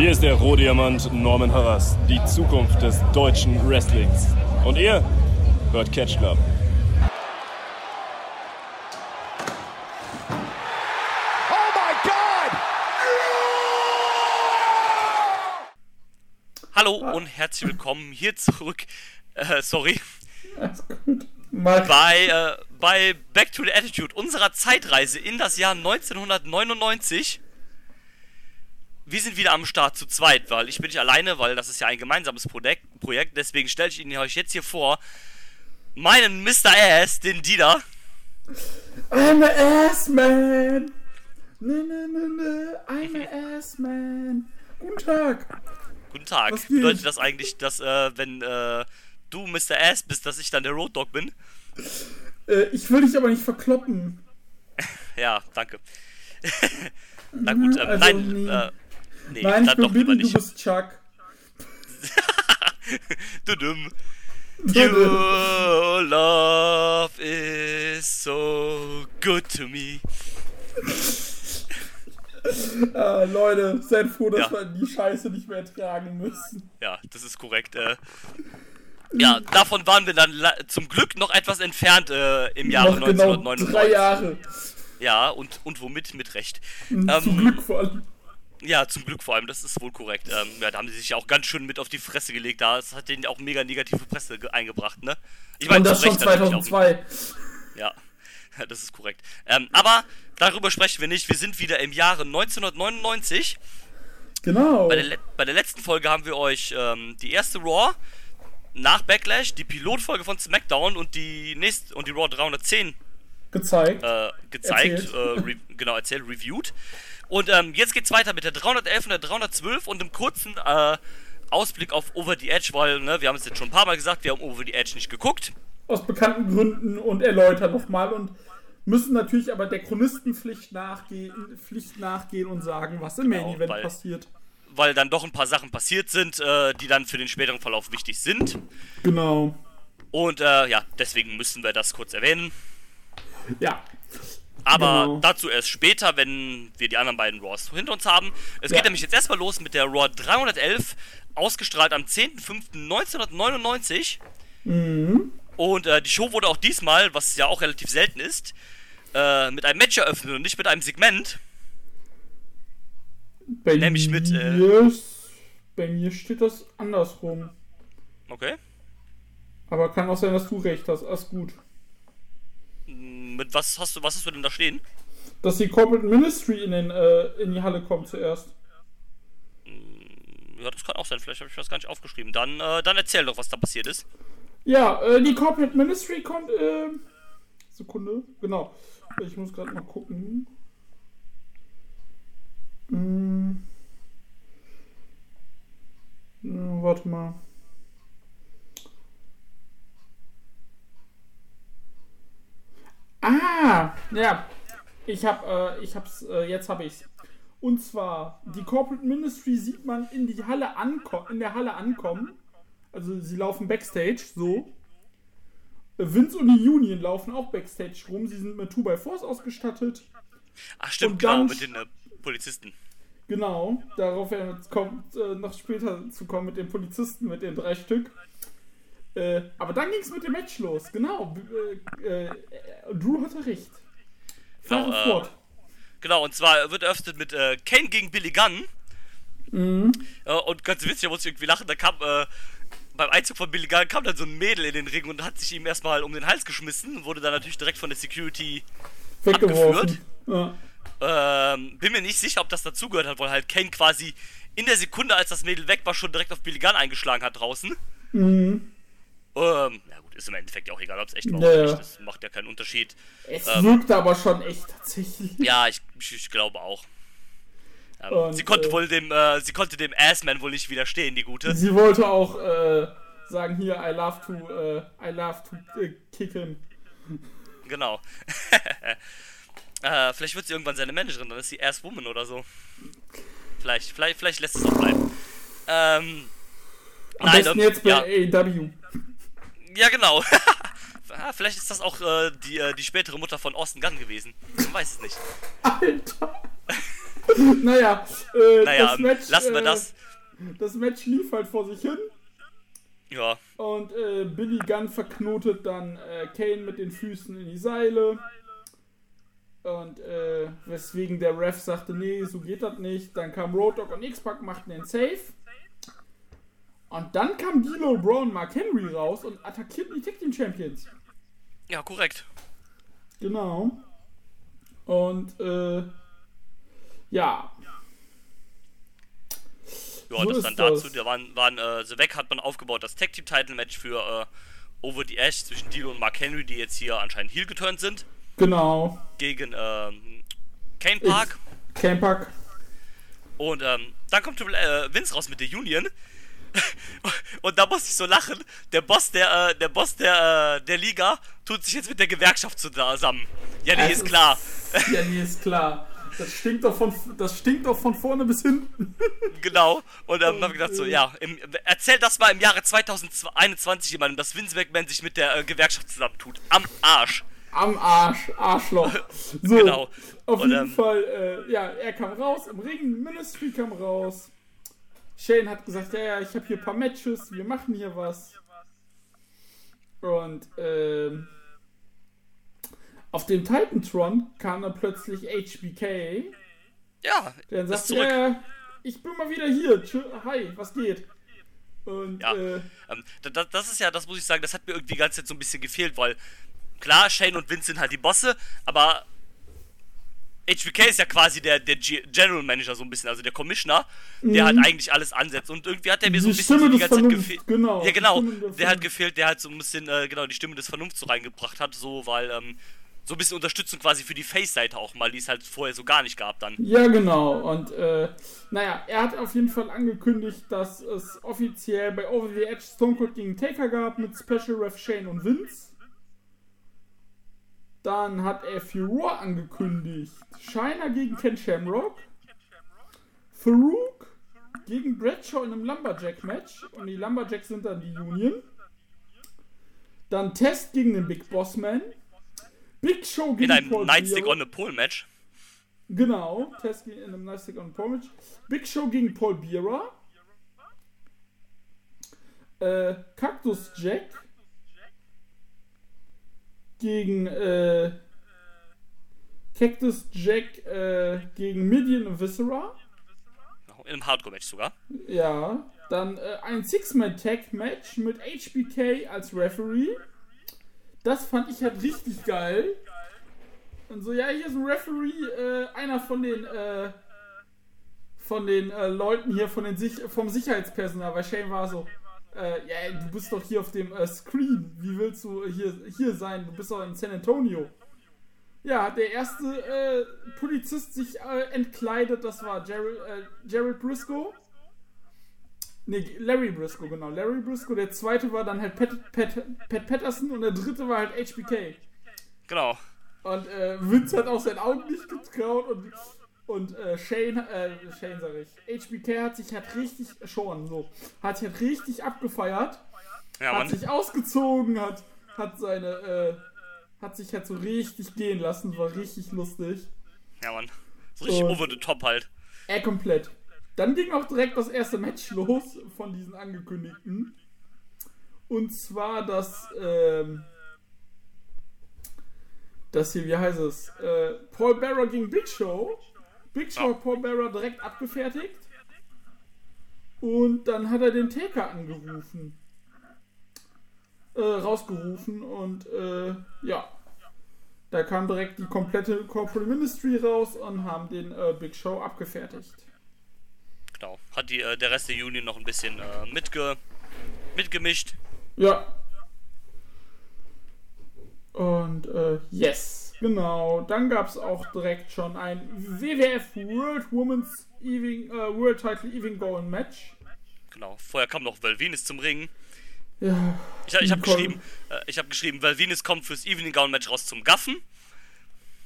Hier ist der Rohdiamant Norman Harras, die Zukunft des deutschen Wrestlings. Und ihr hört Catch Club. Oh! Hallo und herzlich willkommen hier zurück. Äh, sorry. Bei, äh, bei Back to the Attitude, unserer Zeitreise in das Jahr 1999. Wir sind wieder am Start zu zweit, weil ich bin nicht alleine, weil das ist ja ein gemeinsames Projekt. Projekt deswegen stelle ich Ihnen euch jetzt hier vor meinen Mr. Ass, den Dieter. I'm a ass man. Ne, ne, ne, ne. I'm a ass man. Guten Tag. Guten Tag. Was? Bedeutet das eigentlich, dass äh, wenn äh, du Mr. Ass bist, dass ich dann der Road Dog bin? Äh, ich will dich aber nicht verkloppen. Ja, danke. Na gut, ähm, Also, nein, nee. äh, nee, Nein, ich bin Billy, du nicht. bist Chuck. Du dumm. Your love is so good to me. Ah, Leute, seid froh, dass Ja. wir die Scheiße nicht mehr ertragen müssen. Ja, das ist korrekt. Äh, ja, davon waren wir dann zum Glück noch etwas entfernt äh, im Jahre Noch genau 1999. drei Jahre. Ja, und, und womit? Mit Recht. Zum Ähm, Glück vor allem. Ja, zum Glück vor allem, das ist wohl korrekt. Ähm, ja, da haben sie sich ja auch ganz schön mit auf die Fresse gelegt. Da das hat denen auch mega negative Presse ge eingebracht, ne? Ich Und das schon Recht natürlich auch. 2002. Ja, das ist korrekt. Ähm, aber darüber sprechen wir nicht. Wir sind wieder im Jahre 1999. Genau. Bei der, bei der letzten Folge haben wir euch ähm, die erste Raw nach Backlash, die Pilotfolge von SmackDown und die nächste und die Raw 310 Gezeigt. äh, gezeigt, Erzählt. äh, genau erzählt, reviewed. Und ähm, jetzt geht's weiter mit der 311 und der 312 und einem kurzen äh, Ausblick auf Over the Edge, weil ne, wir haben es jetzt schon ein paar Mal gesagt, wir haben Over the Edge nicht geguckt. Aus bekannten Gründen und erläutern nochmal und müssen natürlich aber der Chronistenpflicht nachgehen, Pflicht nachgehen und sagen, was im Genau, Main Event weil- passiert. weil dann doch ein paar Sachen passiert sind, äh, die dann für den späteren Verlauf wichtig sind. Genau. Und äh, ja, deswegen müssen wir das kurz erwähnen. Ja. Aber Genau. dazu erst später, wenn wir die anderen beiden Raws hinter uns haben. Es Ja. geht nämlich jetzt erstmal los mit der Raw 311, ausgestrahlt am 10.05.1999. Mhm. Und äh, die Show wurde auch diesmal, was ja auch relativ selten ist, äh, mit einem Match eröffnet und nicht mit einem Segment. Bei Nämlich mit, äh, ist- bei mir steht das andersrum. Okay. Aber kann auch sein, dass du recht hast. Alles gut. Mit was hast du, was hast du denn da stehen? Dass die Corporate Ministry in, den, äh, in die Halle kommt zuerst. Ja, das kann auch sein. Vielleicht habe ich das gar nicht aufgeschrieben. Dann, äh, dann erzähl doch, was da passiert ist. Ja, äh, die Corporate Ministry kommt. Äh, Sekunde. Genau. Ich muss gerade mal gucken. Hm. Ja, warte mal. Ah, ja. Ich hab, äh, ich hab's, äh, jetzt hab ich's. Und zwar, die Corporate Ministry sieht man in die Halle anko in der Halle ankommen. Also sie laufen Backstage, so. Vince und die Union laufen auch Backstage rum. Sie sind mit 2x4s ausgestattet. Ach, stimmt, Und genau, mit den äh, Polizisten. Genau, darauf kommt, äh, noch später zu kommen mit den Polizisten, mit den drei Stück. Äh, aber dann ging es mit dem Match los, genau. Äh, äh, Drew hatte recht. Genau, äh, fort. Genau, und zwar wird eröffnet mit äh, Kane gegen Billy Gunn. Mhm. Und ganz witzig, da musste ich irgendwie lachen, da kam, äh, beim Einzug von Billy Gunn kam dann so ein Mädel in den Ring und hat sich ihm erstmal um den Hals geschmissen, wurde dann natürlich direkt von der Security Weggeworfen. Ja. Ähm, bin mir nicht sicher, ob das dazugehört hat, weil halt Kane quasi in der Sekunde, als das Mädel weg war, schon direkt auf Billy Gunn eingeschlagen hat draußen. Mhm. Ähm, na gut, ist im Endeffekt ja auch egal, ob es echt war oder nicht. Das macht ja keinen Unterschied. Es Ähm. wirkte aber schon echt tatsächlich. Ja, ich, ich, ich glaube auch. Ähm, Und, sie konnte äh, wohl dem, äh, sie konnte dem Assman wohl nicht widerstehen, die gute. Sie wollte auch äh, sagen, hier, I love to, äh, I love to äh, kick him. Genau. äh, vielleicht wird sie irgendwann seine Managerin, dann ist sie Asswoman oder so. Vielleicht, vielleicht, vielleicht lässt es auch bleiben. Ähm, Am besten ähm, jetzt bei ja. AEW. Ja, genau. Ah, Vielleicht ist das auch äh, die, äh, die spätere Mutter von Austin Gunn gewesen. Man weiß es nicht. Alter. naja, äh, Naja, das Match, lassen wir äh, das. Das Match lief halt vor sich hin. Ja, Und äh, Billy Gunn verknotet dann äh, Kane mit den Füßen in die Seile. Und äh, weswegen der Ref sagte, nee, so geht das nicht. Dann kam Road Dogg und X-Pac, machten den Safe. Und dann kam D'Lo Brown Mark Henry raus und attackierten die Tag Team Champions. ja, korrekt. Genau. Und äh, ja, Ja, So das ist dann dazu, das. da waren, waren äh, The Weg hat man aufgebaut, das Tag Team Title Match für äh, Over the Ash zwischen Dilo und Mark Henry, die jetzt hier anscheinend heel geturnt sind, genau. gegen ähm, Kane Park. Campack. Und ähm, dann kommt äh, Vince raus mit der Union. und da muss ich so lachen. Der Boss der, äh, der Boss der, äh, der Liga tut sich jetzt mit der Gewerkschaft zusammen. Ja, nee, Es ist klar. Ja, nee, ist klar. Das stinkt doch von, das stinkt doch von vorne bis hinten. Genau. Und dann hab ich gedacht so, ja, im, erzähl das mal im Jahre 2021 jemandem, dass Vince McMahon sich mit der äh, Gewerkschaft zusammentut. Am Arsch. Am Arsch, Arschloch. So, Genau. auf Und, jeden ähm, Fall, äh, ja, er kam raus, im Ring, Ministry kam raus. Shane hat gesagt, ja, ja, ich habe hier ein paar Matches, wir machen hier was. Und, ähm, auf dem Titantron kam dann plötzlich HBK, Ja, der dann sagt, ja, ich bin mal wieder hier, hi, was geht? Und, Ja. äh, Ähm, das, das ist ja, das muss ich sagen, das hat mir irgendwie die ganze Zeit so ein bisschen gefehlt, weil klar, Shane und Vince sind halt die Bosse, aber HBK ist ja quasi der, der G General Manager so ein bisschen, also der Commissioner, der halt eigentlich alles ansetzt und irgendwie hat er mir so Mhm. Ein bisschen Stimme die ganze Zeit gefehlt. genau, Ja, genau, der hat gefehlt, der halt so ein bisschen, äh, genau, die Stimme des Vernunfts so reingebracht hat, so, weil, ähm, so ein bisschen Unterstützung quasi für die Face-Seite auch mal, die es halt vorher so gar nicht gab dann. Ja, genau. Und äh, naja, er hat auf jeden Fall angekündigt, dass es offiziell bei Over the Edge Stone Cold gegen Taker gab mit Special Ref Shane und Vince. Dann hat er Furore angekündigt. Shiner gegen Ken Shamrock. Farouk gegen Bradshaw in einem Lumberjack-Match. Und die Lumberjacks sind dann die Union. Dann Test gegen den Big Boss Man. Big Show gegen In einem Paul Nightstick on a Pole Match. Genau, Test gegen- in einem Nice Stick on Paul Match. Big Show gegen Paul Bearer. Äh, Cactus Jack gegen äh, Cactus Jack äh, gegen Midian und Viscera. In einem Hardcore-Match sogar. Ja, dann äh, ein Six-Man-Tag-Match mit HBK als Referee. Das fand ich halt richtig geil. Und so, ja, hier ist ein Referee, äh, einer von den, äh, von den äh, Leuten hier, von den Sich vom Sicherheitspersonal, weil Shane war so, äh, ja, du bist doch hier auf dem äh, Screen, wie willst du hier, hier sein? Du bist doch in San Antonio. Ja, hat der erste äh, Polizist sich äh, entkleidet, das war Jared, äh, Jared Briscoe. Ne, Larry Briscoe, genau. Larry Briscoe. Der zweite war dann halt Pat, Pat, Pat Patterson und der dritte war halt HBK. Genau. Und äh, Vince hat auch seinen Augen nicht getraut und, und äh, Shane, äh, Shane sag ich, HBK hat sich halt richtig, schon so, hat sich halt richtig abgefeiert, Ja, hat sich ausgezogen, hat, hat seine, äh, hat sich halt so richtig gehen lassen, war richtig lustig. Ja, Mann. So richtig Und- over the top halt. Er komplett. Dann ging auch direkt das erste Match los von diesen angekündigten. Und zwar das, ähm, das hier, wie heißt es? Äh, Paul Bearer gegen Big Show. Big Show Bearer direkt abgefertigt. Und dann hat er den Taker angerufen. Äh, rausgerufen und äh, ja. Da kam direkt die komplette Corporate Ministry raus und haben den äh, Big Show abgefertigt. Genau. Hat die, äh, der Rest der Union noch ein bisschen äh, mitge mitgemischt. Ja. Und äh, yes, genau. Dann gab es auch direkt schon ein WWF World Women's Evening, äh, World Title Evening Going Match. Genau. Vorher kam noch Valvinus zum Ring. Ja, Ich, ich habe geschrieben, äh, ich habe geschrieben, Valvinus kommt fürs Evening Gown Match raus zum Gaffen.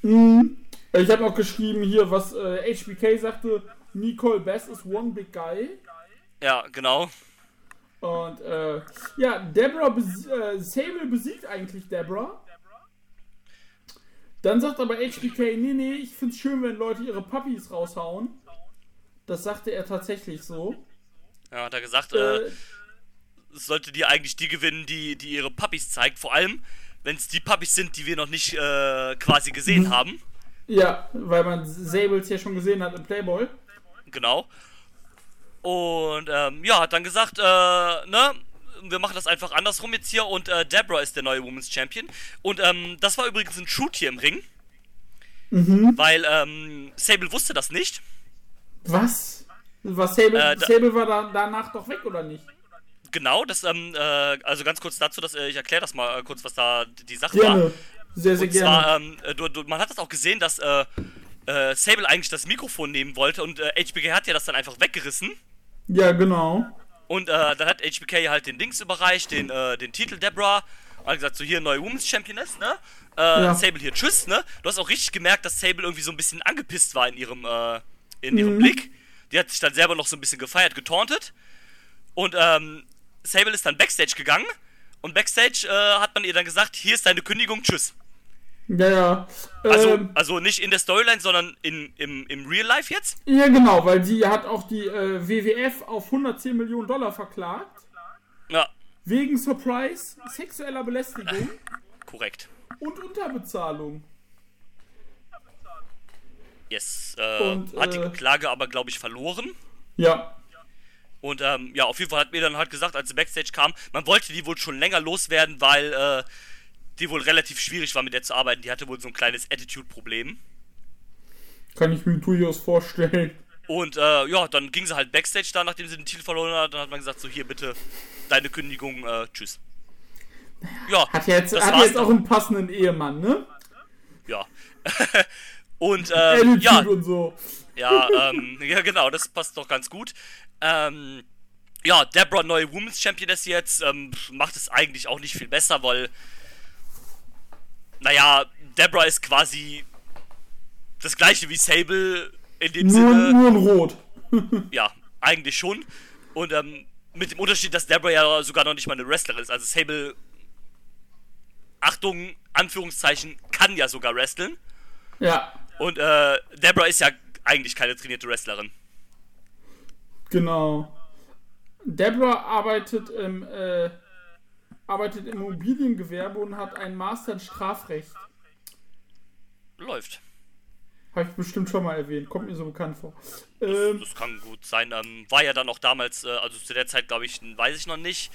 ich habe noch geschrieben hier, was äh, HBK sagte. Nicole Bass ist one big guy. Ja, genau. Und äh, ja, Deborah besi äh, Sable besiegt eigentlich Deborah. Dann sagt aber HBK, nee, nee, ich find's schön, wenn Leute ihre Puppies raushauen. Das sagte er tatsächlich so. Ja, hat er gesagt, Äh, äh, sollte die eigentlich die gewinnen, die, die ihre Puppies zeigt. Vor allem, wenn es die Puppies sind, die wir noch nicht äh, quasi Mhm. gesehen haben. ja, weil man Sables ja schon gesehen hat im Playboy. Genau. Und ähm, ja, hat dann gesagt, äh, ne, wir machen das einfach andersrum jetzt hier und äh, Deborah ist der neue Women's Champion. Und ähm, das war übrigens ein Shoot hier im Ring. Weil ähm, Sable wusste das nicht. Was? Was Sable, Äh, da- Sable war da, danach doch weg, oder nicht? Genau, das, ähm, äh, also ganz kurz dazu, dass, äh, ich erkläre das mal äh, kurz, was da die Sache war. Gerne. Sehr, sehr Und gerne. zwar, ähm, äh, du, du, man hat das auch gesehen, dass Sable eigentlich das Mikrofon nehmen wollte und HBK hat ja das dann einfach weggerissen. ja, genau. Und äh, dann hat HBK halt den Dings überreicht, den, äh, den Titel Deborah. Und hat gesagt, so hier neue Women's Championess, ne? Äh, Ja. Sable hier, tschüss, ne? Du hast auch richtig gemerkt, dass Sable irgendwie so ein bisschen angepisst war in ihrem, äh, in Mhm. ihrem Blick. Die hat sich dann selber noch so ein bisschen gefeiert, getauntet. Und ähm, Sable ist dann Backstage gegangen. Und Backstage äh, hat man ihr dann gesagt, hier ist deine Kündigung, tschüss. Ja, ja. Also, Ähm, also nicht in der Storyline, sondern in, im, im Real Life jetzt. ja, genau, weil die hat auch die äh, WWF auf 110 Millionen Dollar verklagt. Ja, Wegen Surprise, sexueller Belästigung korrekt. und Unterbezahlung. Yes. Äh, Und, hat die äh, Klage aber, glaube ich, verloren. Ja. Und ähm, ja, auf jeden Fall hat mir dann halt gesagt, als sie Backstage kam, man wollte die wohl schon länger loswerden, weil äh, die wohl relativ schwierig war, mit der zu arbeiten. Die hatte wohl so ein kleines Attitude-Problem. Kann ich mir durchaus vorstellen. Und äh, ja, dann ging sie halt Backstage da, nachdem sie den Titel verloren hat. Dann hat man gesagt, so hier bitte deine Kündigung, äh, tschüss. Ja, Hat jetzt, das hat jetzt auch einen passenden Ehemann, ne? Ja. Und ähm, ja, und so. Ja, ähm, ja, genau, das passt doch ganz gut. Ähm, ja, Deborah, neue Women's Championess jetzt, ähm, macht es eigentlich auch nicht viel besser, weil, naja, Deborah ist quasi das gleiche wie Sable in dem Nur, Sinne, nur in Rot. ja, eigentlich schon. Und ähm, mit dem Unterschied, dass Deborah ja sogar noch nicht mal eine Wrestlerin ist. Also Sable, Achtung, Anführungszeichen, kann ja sogar wresteln. Ja, Und äh, Deborah ist ja eigentlich keine trainierte Wrestlerin. genau. Deborah arbeitet im, äh, arbeitet im Immobiliengewerbe und hat einen Master in Strafrecht. Läuft. Habe ich bestimmt schon mal erwähnt. Kommt mir so bekannt vor. Ähm, Das kann gut sein. Ähm, war ja dann auch damals, äh, also zu der Zeit, glaube ich, weiß ich noch nicht.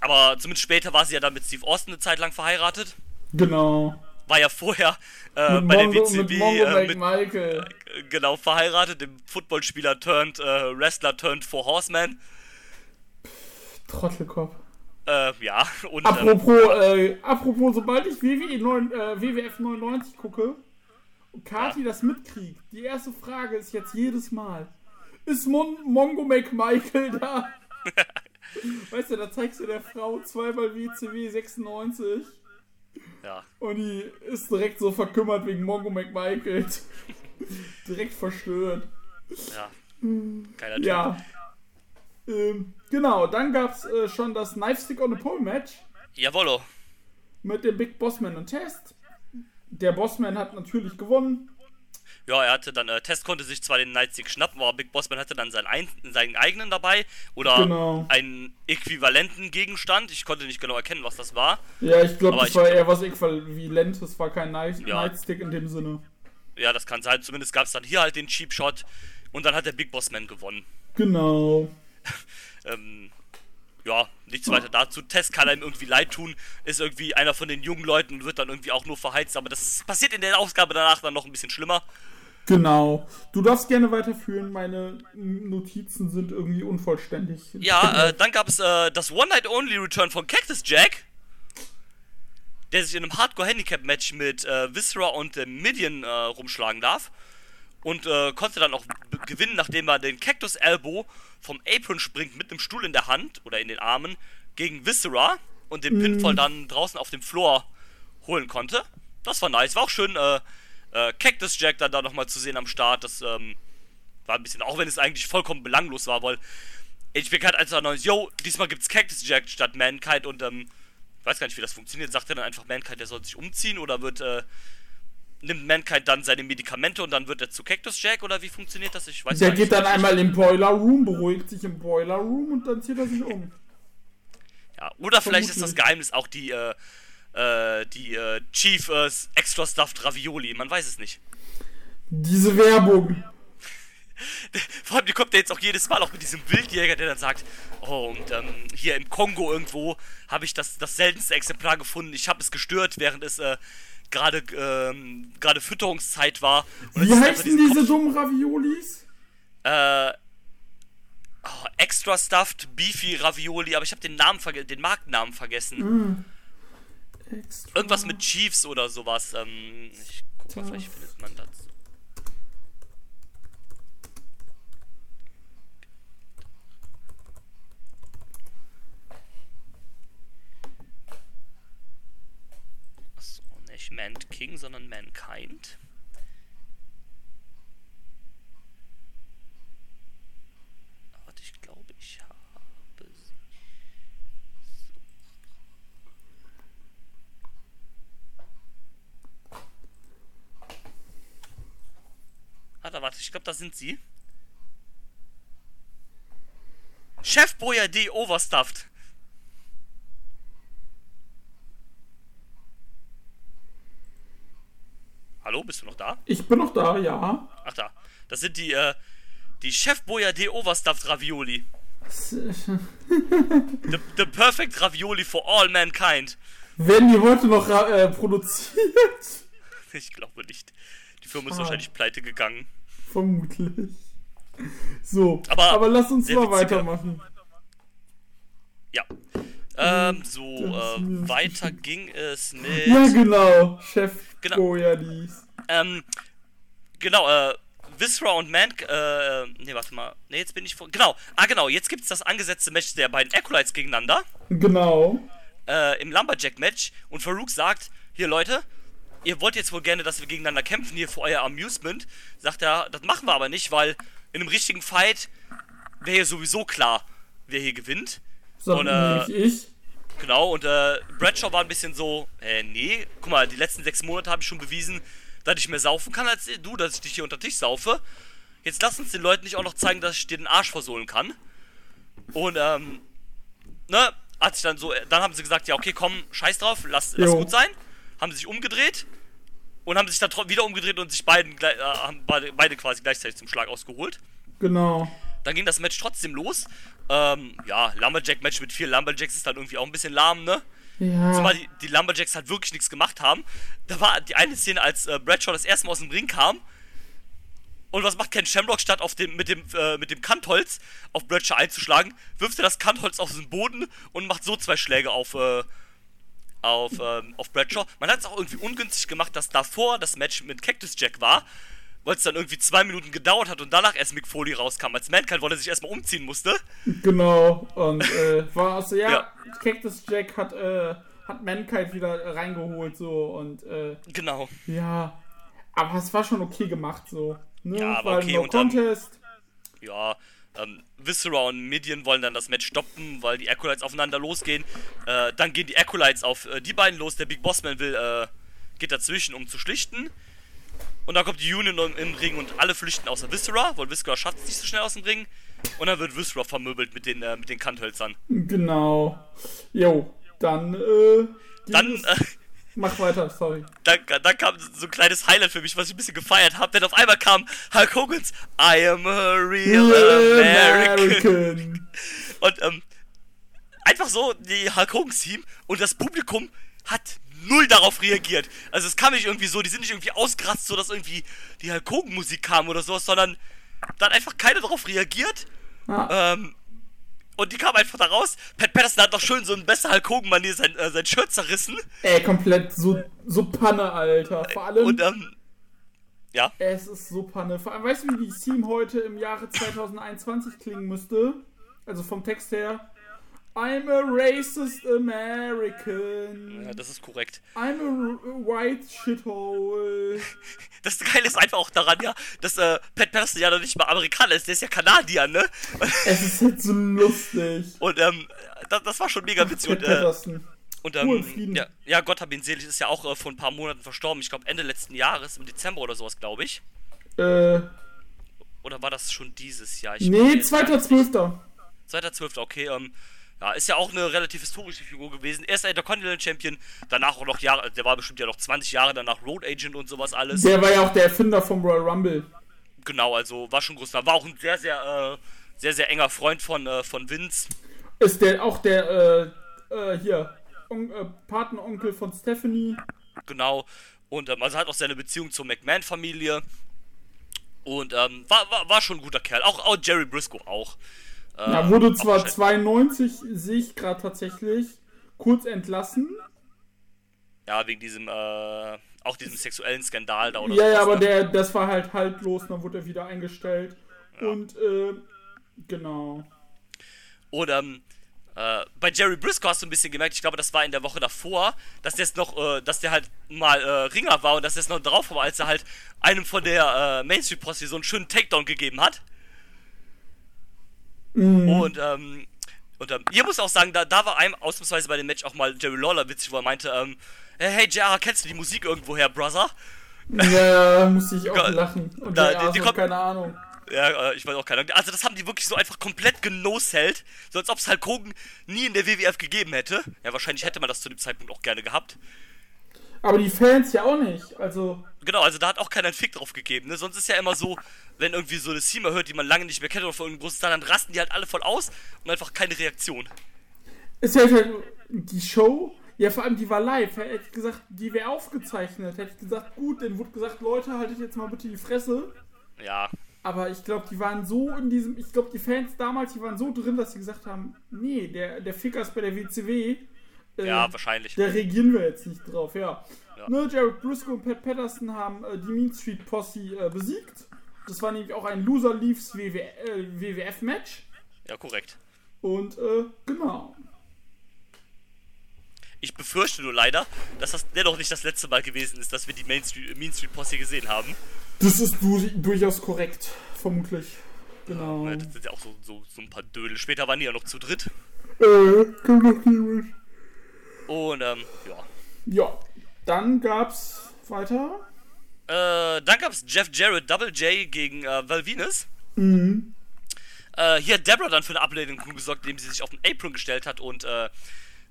Aber zumindest später war sie ja dann mit Steve Austin eine Zeit lang verheiratet. genau. War ja vorher äh, Mit bei Mongo, der mit WCW Mongo äh, mit, McMichael. äh, genau verheiratet, dem Footballspieler turned äh, Wrestler turned Four Horseman. Trottelkopf. Äh, ja, und ähm, Apropos, äh, apropos, sobald ich WWE 9, äh, WWF 99 gucke und Kati das mitkriegt, die erste Frage ist jetzt jedes Mal: Ist Mon Mongo McMichael da? weißt du, da zeigst du der Frau zweimal WCW 96 ja, und die ist direkt so verkümmert wegen Mongo McMichael. direkt verstört. ja. Geiler Typ. Ja. Ähm, genau, dann gab's äh, schon das Knife Stick on the Pole Match. Jawollo. mit dem Big Bossman und Test. Der Bossman hat natürlich gewonnen. Ja, er hatte dann, äh, Test konnte sich zwar den Nightstick schnappen, aber Big Bossman hatte dann seinen, ein, seinen eigenen dabei. Oder Genau. einen äquivalenten Gegenstand. Ich konnte nicht genau erkennen, was das war. Ja, ich glaube, das ich- war eher was Äquivalentes, war kein Night Ja. Nightstick in dem Sinne. Ja, das kann sein. Zumindest gab es dann hier halt den Cheap Shot. Und dann hat der Big Boss Man gewonnen. Genau. Ähm, ja, nichts weiter dazu. Test kann einem irgendwie leid tun. Ist irgendwie einer von den jungen Leuten und wird dann irgendwie auch nur verheizt. Aber das passiert in der Ausgabe danach dann noch ein bisschen schlimmer. Genau. Du darfst gerne weiterführen, meine Notizen sind irgendwie unvollständig. Ja, äh, dann gab es äh, das One-Night-Only-Return von Cactus Jack. Der sich in einem Hardcore-Handicap-Match mit äh, Viscera und dem Midian äh, rumschlagen darf. Und äh, konnte dann auch gewinnen, nachdem er den Cactus Elbow vom Apron springt mit einem Stuhl in der Hand oder in den Armen gegen Viscera und den Pinfall dann draußen auf dem Floor holen konnte. Das war nice. War auch schön, äh, äh, Cactus Jack dann da nochmal zu sehen am Start. Das ähm, war ein bisschen, auch wenn es eigentlich vollkommen belanglos war, weil HBK hat also announced, yo, diesmal gibt's Cactus Jack statt Mankind und ähm, ich weiß gar nicht, wie das funktioniert. Sagt er dann einfach Mankind, der soll sich umziehen oder wird äh, nimmt Mankind dann seine Medikamente und dann wird er zu Cactus Jack oder wie funktioniert das? Ich weiß Der geht dann einmal im Boiler Room, beruhigt sich im Boiler Room und dann zieht er sich um. Ja, oder vielleicht ist das. Geheimnis auch die, äh, äh, die äh, Chief äh, Extra Stuffed Ravioli. Man weiß es nicht. Diese Werbung. Vor allem, kommt ja jetzt auch jedes Mal auch mit diesem Wildjäger, der dann sagt, oh, und ähm, hier im Kongo irgendwo habe ich das, das seltenste Exemplar gefunden. Ich habe es gestört, während es äh, gerade ähm, gerade Fütterungszeit war. Und Wie heißen diese Kopf- dummen Raviolis? Äh, oh, extra stuffed Beefy Ravioli, aber ich habe den Namen den Markennamen vergessen. Extra. Irgendwas mit Chiefs oder sowas. Ähm, ich guck mal, vielleicht findet man das. Nicht Man King, sondern Mankind. Warte, ich glaube, ich habe sie. Ah, da warte, ich glaube, da sind sie. Chef Boyardee Overstuffed. Hallo, bist du noch da? Ich bin noch da, ja. Ach da. Das sind die, äh, die Chef Boyardee Overstuffed Ravioli. The, the perfect Ravioli for all mankind. Werden die heute noch äh, produziert? Ich glaube nicht. Die Firma ist wahrscheinlich pleite gegangen. Vermutlich. So, Aber aber, lass uns mal witziger. weitermachen. Ja. Ähm, so, äh, weiter ging es mit. Ja, genau. Chef Genau. Boyardis. Ähm, genau, äh, Viscera und Man, äh, nee, warte mal. Nee, jetzt bin ich vor. Genau, ah, genau, jetzt gibt's das angesetzte Match der beiden Acolytes gegeneinander. Genau. äh, im Lumberjack-Match und Farouk sagt, hier Leute, ihr wollt jetzt wohl gerne, dass wir gegeneinander kämpfen hier für euer Amusement. Sagt er, das machen wir aber nicht, weil in einem richtigen Fight wäre hier sowieso klar, wer hier gewinnt. Sagt Und, äh, ich. Genau, und äh, Bradshaw war ein bisschen so, äh, nee, guck mal, die letzten sechs Monate habe ich schon bewiesen, dass ich mehr saufen kann als du, dass ich dich hier unter Tisch saufe. Jetzt lass uns den Leuten nicht auch noch zeigen, dass ich dir den Arsch versohlen kann. Und, ähm, ne, hat sich dann so, dann haben sie gesagt, ja, okay, komm, scheiß drauf, lass, lass gut sein. Haben sich umgedreht und haben sich dann wieder umgedreht und sich beiden, äh, haben beide, beide quasi gleichzeitig zum Schlag ausgeholt. Genau. Dann ging das Match trotzdem los. Ähm, ja, Lumberjack-Match mit vier Lumberjacks ist dann irgendwie auch ein bisschen lahm, ne? Ja. Zumal die, die Lumberjacks halt wirklich nichts gemacht haben. Da war die eine Szene, als äh, Bradshaw das erste Mal aus dem Ring kam. Und was macht Ken Shamrock statt auf dem, mit, dem, äh, mit dem Kantholz auf Bradshaw einzuschlagen? Wirft er das Kantholz auf den Boden und macht so zwei Schläge auf, äh, auf, ähm, auf Bradshaw. Man hat es auch irgendwie ungünstig gemacht, dass davor das Match mit Cactus Jack war, weil es dann irgendwie zwei Minuten gedauert hat und danach erst Mick Foley rauskam. Als Mankind, weil er sich erstmal umziehen musste. Genau. Und äh, war so, ja, Ja. Cactus Jack hat, äh, hat Mankind wieder reingeholt so und äh, Genau. ja. Aber es war schon okay gemacht so. Ne? Ja, aber okay, no und dann- Contest. ja, ähm, Viscera und Midian wollen dann das Match stoppen, weil die Acolytes aufeinander losgehen. Äh, dann gehen die Acolytes auf äh, die beiden los. Der Big Bossman will, äh, geht dazwischen, um zu schlichten. Und dann kommt die Union im, im Ring und alle flüchten außer Viscera, weil Viscera schafft es nicht so schnell aus dem Ring. Und dann wird Viscera vermöbelt mit den, äh, mit den Kanthölzern. Genau. Jo, dann, äh. Dann, äh, Mach weiter, sorry. dann, dann kam so ein kleines Highlight für mich, was ich ein bisschen gefeiert habe. Denn auf einmal kam Hulk Hogan's I am a real American. American. Und ähm, einfach so die Hulk Hogan's Team und das Publikum hat null darauf reagiert. Also es kam nicht irgendwie so, die sind nicht irgendwie ausgeratzt, so dass irgendwie die Hulk Hogan Musik kam oder sowas, sondern da hat einfach keiner darauf reagiert. Ah, Ähm, und die kam einfach da raus. Pat Patterson hat doch schön so ein besser Hulk Hogan Manier sein, äh, sein Shirt zerrissen. ey, komplett so, so Panne, Alter. Vor allem, Und ähm, ja, es ist so Panne. Vor allem, weißt du, wie die Team heute im Jahre 2021 klingen müsste? Also vom Text her. I'm a racist American. ja, das ist korrekt. I'm a white shithole. Das Geile ist einfach auch daran, ja, dass äh, Pat Patterson ja noch nicht mal Amerikaner ist, der ist ja Kanadier, ne? Es ist halt so lustig. Und ähm, das, das war schon mega witzig. Pat Und, äh, Patterson. Und ähm, ja, ja, Gott hab ihn selig, ist ja auch äh, vor ein paar Monaten verstorben. Ich glaube Ende letzten Jahres, im Dezember oder sowas, glaube ich. Äh, Oder war das schon dieses Jahr? Ich nee, jetzt gar nicht sicher. 2.12. 2.12., okay. Ähm, ja, ist ja auch eine relativ historische Figur gewesen. Erster Intercontinental Champion, danach auch noch Jahre, der war bestimmt ja noch 20 Jahre danach Road Agent und sowas alles. Der war ja auch der Erfinder vom Royal Rumble. Genau, also war schon groß. War auch ein sehr, sehr, äh, sehr, sehr enger Freund von, äh, von Vince. Ist der auch der, äh, äh, hier, On äh, Patenonkel von Stephanie. Genau. Und ähm, also hat auch seine Beziehung zur McMahon-Familie. Und ähm, war, war, war schon ein guter Kerl. Auch, auch Jerry Briscoe auch. Ähm, Ja, wurde zwar schön. 92, sehe ich gerade tatsächlich, kurz entlassen. Ja, wegen diesem, äh, auch diesem sexuellen Skandal da oder Ja, ja, aber ne? der, das war halt haltlos, dann wurde er wieder eingestellt. Und, äh, genau. Und ähm, äh, bei Jerry Briscoe hast du ein bisschen gemerkt, ich glaube, das war in der Woche davor, dass der noch, äh, dass der halt mal äh, Ringer war und dass der es noch drauf war, als er halt einem von der äh, Main Street Posse so einen schönen Takedown gegeben hat. Und ähm, und ähm, ihr muss auch sagen, da, da war einem ausnahmsweise bei dem Match auch mal Jerry Lawler witzig, wo er meinte, ähm, hey, JR, kennst du die Musik irgendwoher, Brother? Ja, musste ich auch lachen. Und da- der die- die kommt- keine Ahnung. Ja, äh, ich weiß auch keine Ahnung. Also das haben die wirklich so einfach komplett genoselt, so als ob es Hulk Hogan nie in der WWF gegeben hätte. Ja, wahrscheinlich hätte man das zu dem Zeitpunkt auch gerne gehabt. Aber die Fans ja auch nicht. Also, Genau, also da hat auch keiner einen Fick drauf gegeben. Ne? Sonst ist ja immer so, wenn irgendwie so eine Theme hört, die man lange nicht mehr kennt oder von irgendeinem großen Star, dann rasten die halt alle voll aus und einfach keine Reaktion. ist ja halt die Show. Ja, vor allem die war live. Hätte ich gesagt, die wäre aufgezeichnet. Hätte ich gesagt, gut, dann wurde gesagt, Leute, haltet jetzt mal bitte die Fresse. Ja, Aber ich glaube, die waren so in diesem, ich glaube, die Fans damals, die waren so drin, dass sie gesagt haben, nee, der, der Ficker ist bei der WCW. Äh, ja, wahrscheinlich. Da reagieren wir jetzt nicht drauf, ja. Ja. Ne, Jared Briscoe und Pat Patterson haben äh, die Mean Street Posse äh, besiegt. Das war nämlich auch ein Loser Leaves WW, äh, WWF-Match. Ja, korrekt. Und äh, genau. Ich befürchte nur leider, dass das dennoch nicht das letzte Mal gewesen ist, dass wir die Main Street, Mean Street Posse gesehen haben. Das ist du durchaus korrekt, vermutlich. Genau. Ne, Das sind ja auch so, so, so ein paar Dödel. Später waren die ja noch zu dritt. Äh, komm doch niemand. Und, ähm, ja. Ja, dann gab's weiter. Äh, dann gab's Jeff Jarrett Double J gegen äh, Val Venus. Äh, hier hat Deborah dann für eine Ablehnung gesorgt, indem sie sich auf den Apron gestellt hat und äh,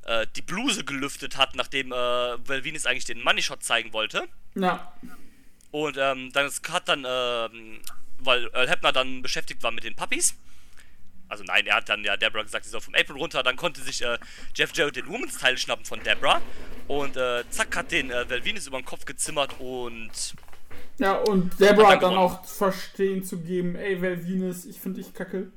äh, die Bluse gelüftet hat, nachdem äh, Val Venus eigentlich den Money Shot zeigen wollte. Ja, Und ähm, dann hat dann, ähm, weil Earl Hebner dann beschäftigt war mit den Puppies. Also nein, er hat dann ja Deborah gesagt, sie soll vom Apron runter. Dann konnte sich äh, Jeff Jarrett den Women's Teil schnappen von Deborah. Und äh, zack, hat den äh, Val Venus über den Kopf gezimmert und ja, und Deborah Hat dann dann auch verstehen zu geben, ey, Val Venus, ich finde dich kacke.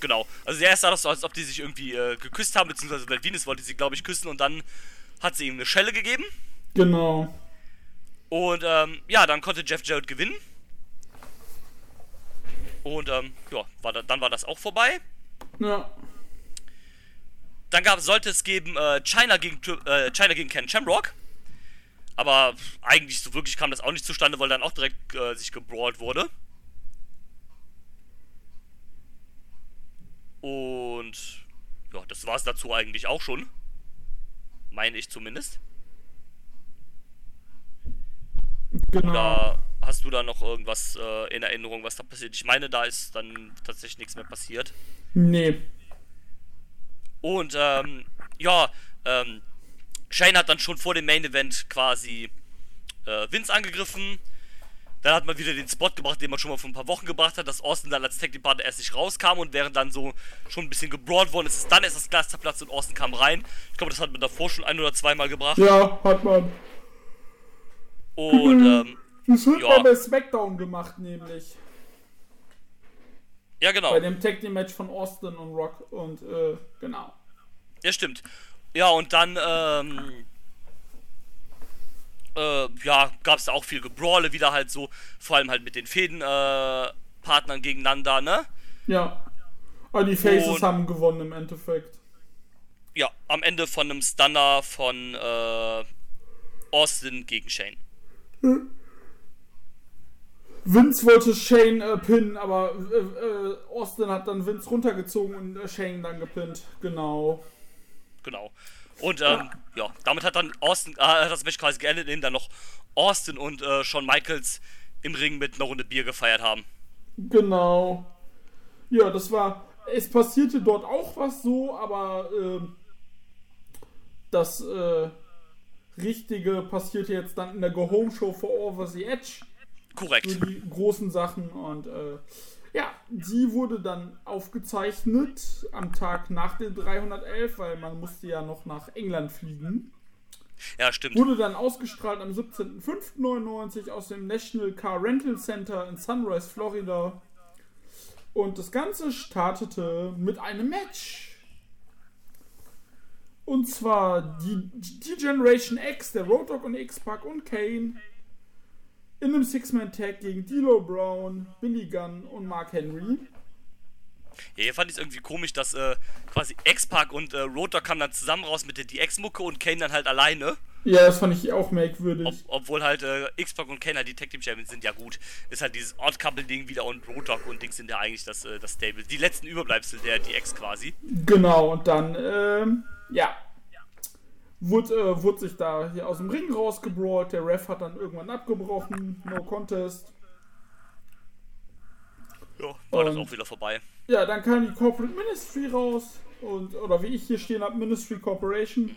Genau. Also der sah das so, als ob die sich irgendwie äh, geküsst haben, beziehungsweise Val Venus wollte sie, glaube ich, küssen und dann hat sie ihm eine Schelle gegeben. Genau. Und ähm, ja, dann konnte Jeff Jarrett gewinnen. Und ähm, ja, war da, dann war das auch vorbei. Ja. Dann gab, sollte es geben äh, China, gegen, äh, China gegen Ken Shamrock. Aber eigentlich so wirklich kam das auch nicht zustande, weil dann auch direkt äh, sich gebrawlt wurde. Und ja, das war es dazu eigentlich auch schon. Meine ich zumindest. Genau. Oder hast du da noch irgendwas äh, in Erinnerung, was da passiert? Ich meine, da ist dann tatsächlich nichts mehr passiert. Nee. Und ähm, ja, ähm, Shane hat dann schon vor dem Main Event quasi äh, Vince angegriffen. Dann hat man wieder den Spot gebracht, den man schon mal vor ein paar Wochen gebracht hat, dass Austin dann als Tag Team Partner erst nicht rauskam und während dann so schon ein bisschen gebrawlt worden ist, ist dann erst das Glas zerplatzt und Austin kam rein. Ich glaube, das hat man davor schon ein oder zweimal gebracht. Ja, hat man. Und ähm, Das hat Ja. man bei SmackDown gemacht, nämlich. ja, genau. Bei dem Tag Team Match von Austin und Rock und, äh, genau. Ja, stimmt. Ja, und dann, ähm, äh, ja, gab es da auch viel Gebrawle wieder halt so, vor allem halt mit den Fädenpartnern äh, gegeneinander, ne? Ja. Aber die Faces Und- haben gewonnen im Endeffekt. Ja, am Ende von einem Stunner von äh, Austin gegen Shane. Vince wollte Shane äh, pinnen, aber äh, äh, Austin hat dann Vince runtergezogen und äh, Shane dann gepinnt. Genau. Genau. Und ähm, ja. damit hat dann Austin, äh, hat das Match quasi geendet, indem dann noch Austin und äh, Shawn Michaels im Ring mit einer Runde Bier gefeiert haben. Genau. Ja, das war. Es passierte dort auch was so, aber ähm, das äh, Richtige passierte jetzt dann in der Go Home Show for Over the Edge. Korrekt. So die großen Sachen und äh, ja, die wurde dann aufgezeichnet am Tag nach den 311, weil man musste ja noch nach England fliegen. Ja, stimmt. Wurde dann ausgestrahlt am 17.05.99 aus dem National Car Rental Center in Sunrise, Florida. Und das Ganze startete mit einem Match. Und zwar die, die Generation X, der Road Dogg und X-Pac und Kane in einem Six-Man-Tag gegen D'Lo Brown, Billy Gunn und Mark Henry. Ja, hier fand ich es irgendwie komisch, dass äh, quasi X-Pac und äh, Rotor kamen dann zusammen raus mit der DX-Mucke und Kane dann halt alleine. Ja, das fand ich auch merkwürdig. Ob, obwohl halt äh, X-Pac und Kane halt die Tag Team Champions sind, ja gut. Ist halt dieses Odd-Couple-Ding wieder und Rotor und Dings sind ja eigentlich das, äh, das Stable. Die letzten Überbleibsel der DX quasi. Genau, und dann, ähm, ja. Wurde, äh, wurde sich da hier aus dem Ring rausgebrawlt. Der Ref hat dann irgendwann abgebrochen. No Contest. Ja, war das Und- auch wieder vorbei. Ja, dann kam die Corporate Ministry raus. Und, oder wie ich hier stehen habe, Ministry Corporation.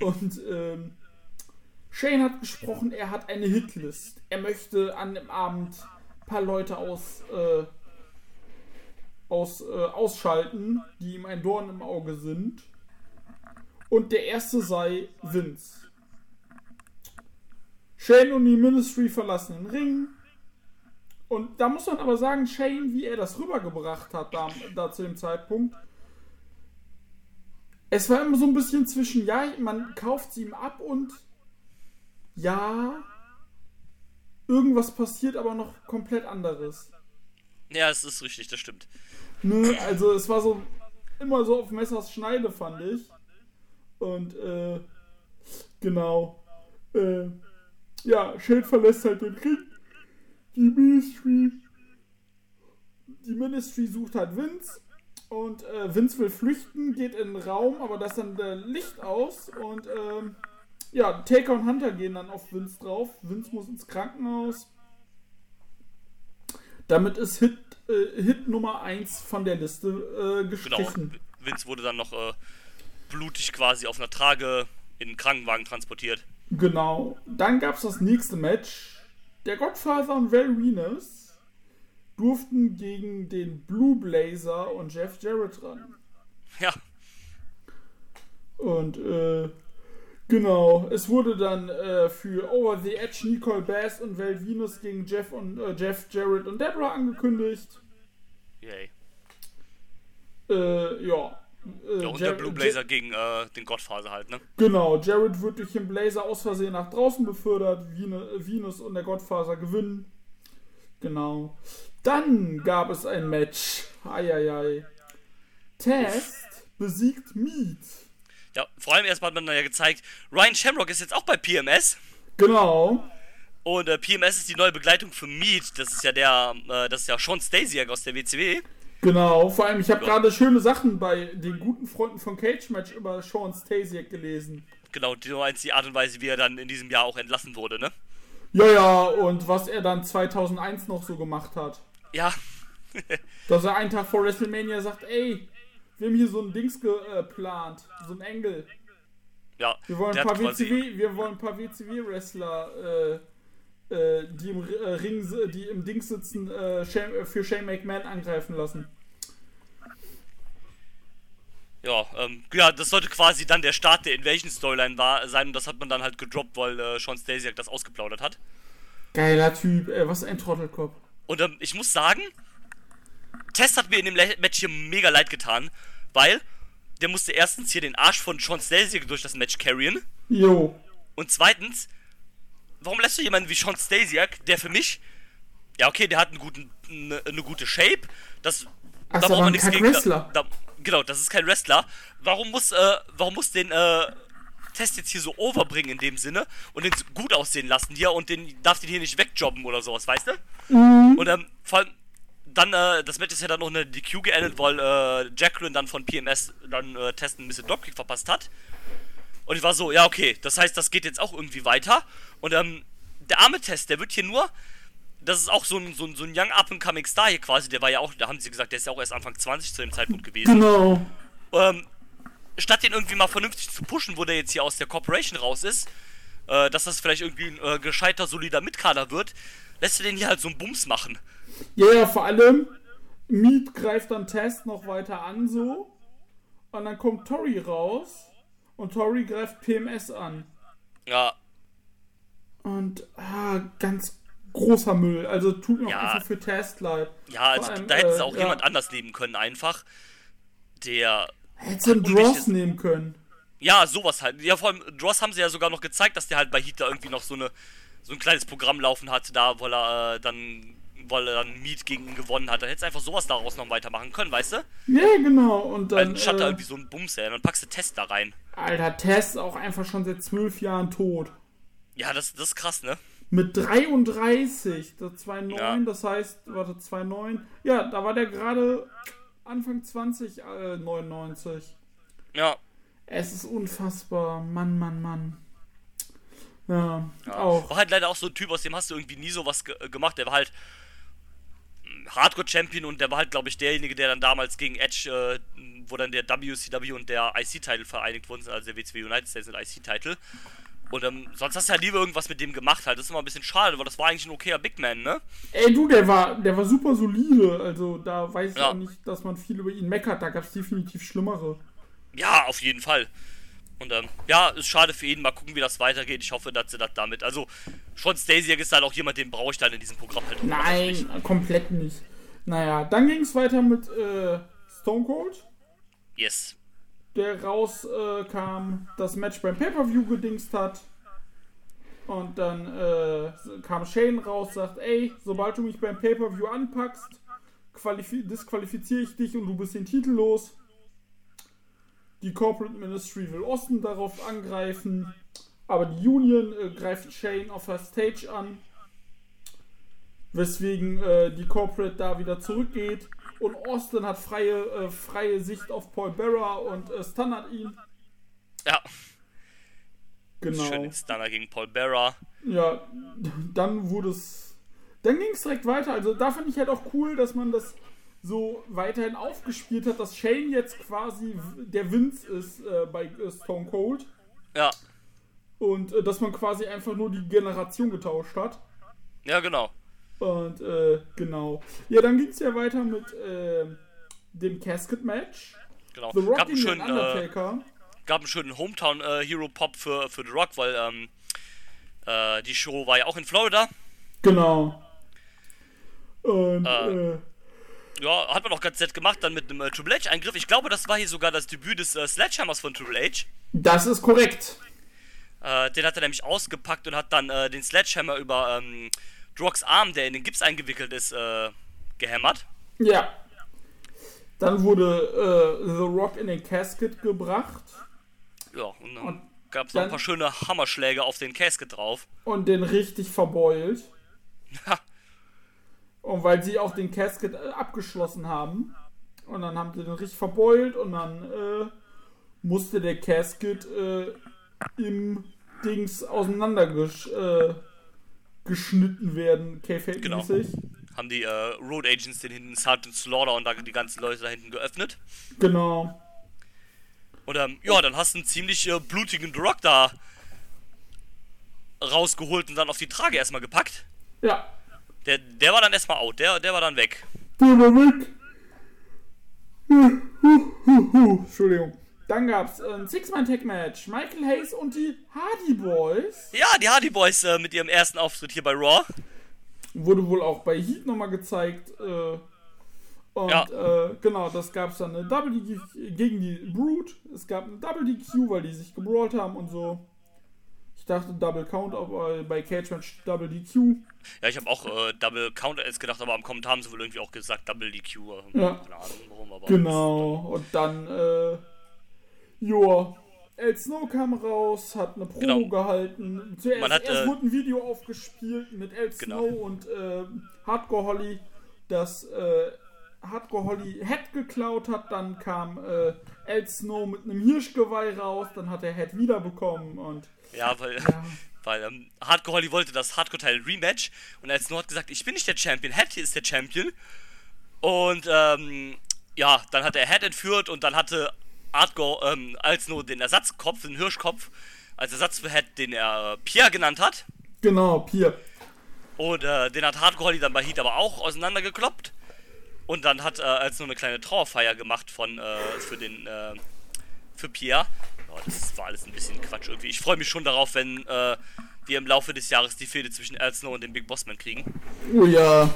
Und ähm, Shane hat gesprochen, er hat eine Hitlist. Er möchte an dem Abend ein paar Leute aus, äh, aus, äh, ausschalten, die ihm ein Dorn im Auge sind. Und der erste sei Vince. Shane und die Ministry verlassen den Ring. Und da muss man aber sagen, Shane, wie er das rübergebracht hat, da, da zu dem Zeitpunkt, es war immer so ein bisschen zwischen, ja, man kauft sie ihm ab und ja, irgendwas passiert aber noch komplett anderes. Ja, es ist richtig, das stimmt. Ne, also es war so immer so auf Messers Schneide, fand ich. Und äh, genau. Äh, ja, Shane verlässt halt den Ring. Die Ministry. Die Ministry sucht halt Vince. Und äh, Vince will flüchten, geht in den Raum, aber da ist dann der Licht aus. Und ähm, ja, Taker und Hunter gehen dann auf Vince drauf. Vince muss ins Krankenhaus. Damit ist Hit, äh, Hit Nummer 1 von der Liste äh, Genau. gestrichen. Vince wurde dann noch äh, blutig quasi auf einer Trage in den Krankenwagen transportiert. Genau. Dann gab es das nächste Match. Der Godfather und Val Venus durften gegen den Blue Blazer und Jeff Jarrett ran. Ja, Und äh, genau, es wurde dann äh, für Over the Edge Nicole Bass und Val Venus gegen Jeff und äh, Jeff Jarrett und Deborah angekündigt. yay. Äh, ja. Äh, Ja, und der Blue Blazer gegen äh, den Godfather halt, ne? Genau, Jared wird durch den Blazer aus Versehen nach draußen befördert. Vene- Venus und der Gottfaser gewinnen. Genau. Dann gab es ein Match. Eieiei. Test besiegt Meat. Ja, vor allem erstmal hat man dann ja gezeigt, Ryan Shamrock ist jetzt auch bei PMS. Genau. Und äh, PMS ist die neue Begleitung für Meat. Das ist ja der, äh, das ist ja Sean Stasiak aus der WCW. Genau. Vor allem, ich habe gerade schöne Sachen bei den guten Freunden von Cage Match über Sean Stasiak gelesen. Genau, die Nummer eins, die Art und Weise, wie er dann in diesem Jahr auch entlassen wurde, ne? Ja, ja, und was er dann 2001 noch so gemacht hat. Ja, Dass er einen Tag vor WrestleMania sagt, ey, wir haben hier so ein Dings geplant, so ein Engel. ja. Wir wollen ein paar WCW, wir wollen ein paar WCW-Wrestler, äh, äh, die im äh, Ring, die im Ding sitzen, äh, Shane, äh, für Shane McMahon angreifen lassen. Ja, ähm, ja, das sollte quasi dann der Start der Invasion-Storyline war, sein und das hat man dann halt gedroppt, weil äh, Sean Stasiak das ausgeplaudert hat. Geiler Typ, ey, was ein Trottelkopf. Und ähm, ich muss sagen, Test hat mir in dem Le Match hier mega leid getan, weil der musste erstens hier den Arsch von Sean Stasiak durch das Match carryen Jo. und zweitens, warum lässt du jemanden wie Sean Stasiak, der für mich, ja okay, der hat einen guten, eine, eine gute Shape, das, Ach, da braucht man nichts gegen, Wrestler. Da, da, genau, das ist kein Wrestler. Warum muss, äh, warum muss den, äh, Test jetzt hier so overbringen in dem Sinne und den gut aussehen lassen hier und den darf den hier nicht wegjobben oder sowas, weißt du? Mhm. Und ähm, vor allem, dann, äh, das Match ist ja dann noch eine DQ geendet, weil äh, Jacqueline dann von PMS dann äh, Testen ein bisschen Dropkick verpasst hat. Und ich war so, ja, okay, das heißt, das geht jetzt auch irgendwie weiter. Und ähm, der arme Test, der wird hier nur. Das ist auch so ein, so ein, so ein Young Up-and-Coming Star hier quasi. Der war ja auch, da haben sie gesagt, der ist ja auch erst Anfang 20 zu dem Zeitpunkt gewesen. Genau. Ähm, statt den irgendwie mal vernünftig zu pushen, wo der jetzt hier aus der Corporation raus ist, äh, dass das vielleicht irgendwie ein äh, gescheiter, solider Mitkader wird, lässt er den hier halt so einen Bums machen. Ja, ja, vor allem, Meat greift dann Test noch weiter an so. Und dann kommt Tori raus. Und Tori greift PMS an. Ja, Und ah, ganz großer Müll. Also tut mir Ja. auch einfach für Test leid. ja, also allem, da hätte es äh, auch ja. jemand anders nehmen können, einfach. Der Hätte einen Dross nehmen können. Ja, sowas halt. Ja, vor allem, Dross haben sie ja sogar noch gezeigt, dass der halt bei da irgendwie noch so eine so ein kleines Programm laufen hatte, da, weil er äh, dann weil er dann Meet gegen ihn gewonnen hat. Dann hättest du einfach sowas daraus noch weitermachen können, weißt du? Ja, genau. Und dann. Anstatt da Äh, irgendwie so ein Bums, ey. Dann packst du Test da rein. Alter, Test auch einfach schon seit zwölf Jahren tot. Ja, das, das ist krass, ne? Mit 33, das 2,9, Ja. das heißt, warte, 2,9. Ja, da war der gerade Anfang 20, äh, 99. Ja. Es ist unfassbar. Mann, Mann, Mann. Ja, ja. auch. War halt leider auch so ein Typ, aus dem hast du irgendwie nie sowas ge gemacht. Der war halt Hardcore-Champion und der war halt, glaube ich, derjenige, der dann damals gegen Edge, äh, wo dann der WCW und der IC-Title vereinigt wurden, also der WCW United States und IC-Title. Und ähm, sonst hast du halt lieber irgendwas mit dem gemacht halt. Das ist immer ein bisschen schade, weil das war eigentlich ein okayer Big Man, ne? Ey, du, der war, der war super solide. Also, da weiß ich Ja. auch nicht, dass man viel über ihn meckert. Da gab es definitiv Schlimmere. Ja, auf jeden Fall. Und ähm, ja, ist schade für ihn. Mal gucken, wie das weitergeht. Ich hoffe, dass sie das damit. Also, Sean Stasiak ist halt auch jemand, den brauche ich dann in diesem Programm halt. Nein, nicht. komplett nicht. Naja, dann ging es weiter mit äh, Stone Cold. Yes. der rauskam, äh, kam, das Match beim Pay-Per-View gedingst hat. Und dann äh, kam Shane raus, sagt, ey, sobald du mich beim Pay-Per-View anpackst, qualifi- disqualifiziere ich dich und du bist den Titel los. Die Corporate Ministry will Austin darauf angreifen, aber die Union äh, greift Shane auf der Stage an, weswegen äh, die Corporate da wieder zurückgeht und Austin hat freie, äh, freie Sicht auf Paul Bearer und äh, stunnert ihn. Ja, Genau. schön Stunner gegen Paul Bearer. Ja, dann wurde es. Dann ging es direkt weiter. Also da finde ich halt auch cool, dass man das so weiterhin aufgespielt hat, dass Shane jetzt quasi der Vince ist äh, bei äh, Stone Cold. Ja, Und äh, dass man quasi einfach nur die Generation getauscht hat. ja, genau. Und äh, genau. Ja, dann ging es ja weiter mit äh, dem Casket-Match. genau. The Rock Gab einen schönen, äh, Undertaker. gab einen schönen Hometown-Hero-Pop für, für The Rock, weil ähm, äh, die Show war ja auch in Florida. Genau. Und äh, äh, Ja, hat man auch ganz nett gemacht, dann mit einem äh, Triple H-Eingriff. Ich glaube, das war hier sogar das Debüt des äh, Sledgehammers von Triple H. das ist korrekt. Äh, den hat er nämlich ausgepackt und hat dann äh, den Sledgehammer über ähm, Drocks Arm, der in den Gips eingewickelt ist, äh, gehämmert. Ja. Dann wurde äh, The Rock in den Casket gebracht Ja, und dann Und gab es noch ein paar schöne Hammerschläge auf den Casket drauf. und den richtig verbeult. Und weil sie auch den Casket äh, abgeschlossen haben. Und dann haben sie den richtig verbeult und dann äh, musste der Casket äh, im Dings auseinandergesch äh, werden, K-Fake-mäßig. haben die äh, Road Agents den hinten Sergeant Slaughter und da die ganzen Leute da hinten geöffnet. Genau. Und ähm, ja, dann hast du einen ziemlich äh, blutigen The Rock da rausgeholt und dann auf die Trage erstmal gepackt. Ja. Der, der war dann erstmal out, der, der war dann weg. Der war weg. Huh, huh, huh, huh. Entschuldigung. Dann gab es ein Six-Man-Tag-Match. Michael Hayes und die Hardy Boys. Ja, die Hardy Boys äh, mit ihrem ersten Auftritt hier bei Raw. Wurde wohl auch bei Heat nochmal gezeigt. Äh, und Ja. äh, genau, das gab es dann eine Double DQ gegen die Brood. Es gab eine Double DQ, weil die sich gebrawlt haben und so. Ich dachte Double Count, aber bei Cage Match Double DQ. Ja, ich habe auch äh, Double Counter S gedacht, aber am Kommentar haben sie wohl irgendwie auch gesagt Double DQ. Ja. Keine Ahnung warum, aber. Genau. Und dann, äh, joa. El Snow kam raus, hat eine Promo Genau. gehalten. Zuerst Man hat, erst äh, wurde ein Video aufgespielt mit El Genau. Snow und äh, Hardcore Holly. dass äh, Hardcore Holly Head geklaut hat, dann kam äh, El Snow mit einem Hirschgeweih raus, dann hat er Head wiederbekommen und Ja, weil, Ja. weil ähm, Hardcore Holly wollte das Hardcore-Teil Rematch und als hat gesagt, ich bin nicht der Champion, Head ist der Champion. Und ähm, ja, dann hat er Head entführt und dann hatte Hardcore ähm, als Snow den Ersatzkopf, den Hirschkopf, als Ersatz für Head, den er äh, Pierre genannt hat. genau, Pier. Und äh, den hat Hardcore Holly dann bei Heat aber auch auseinandergekloppt. Und dann hat äh, als nur eine kleine Trauerfeier gemacht von äh, für den äh, für Pierre. Oh, das war alles ein bisschen Quatsch irgendwie. Ich freue mich schon darauf, wenn äh, wir im Laufe des Jahres die Fehde zwischen Al Snow und dem Big Bossman kriegen. Oh ja,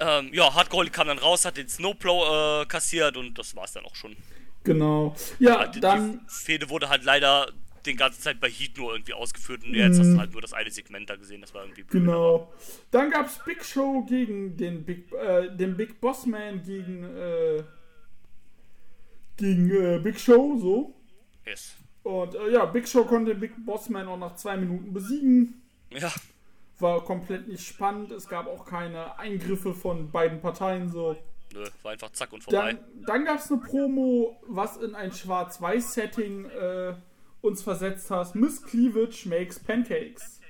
Ähm, ja, Hardcore kam dann raus, hat den Snowplow äh, kassiert und das war's dann auch schon. genau. Ja, Die, dann die Fehde wurde halt leider den ganze Zeit bei Heat nur irgendwie ausgeführt und jetzt hast du halt nur das eine Segment da gesehen, das war irgendwie blöd. Mhm. Genau. Dann gab es Big Show gegen den Big, äh, den Big Boss Man gegen, äh, gegen äh, Big Show, so. Yes. Und äh, ja, Big Show konnte den Big Boss Man auch nach zwei Minuten besiegen. Ja, War komplett nicht spannend. Es gab auch keine Eingriffe von beiden Parteien, so. nö, war einfach zack und vorbei. Dann, dann gab es eine Promo, was in ein Schwarz-Weiß-Setting äh, uns versetzt hat. Miss Cleavage makes Pancakes.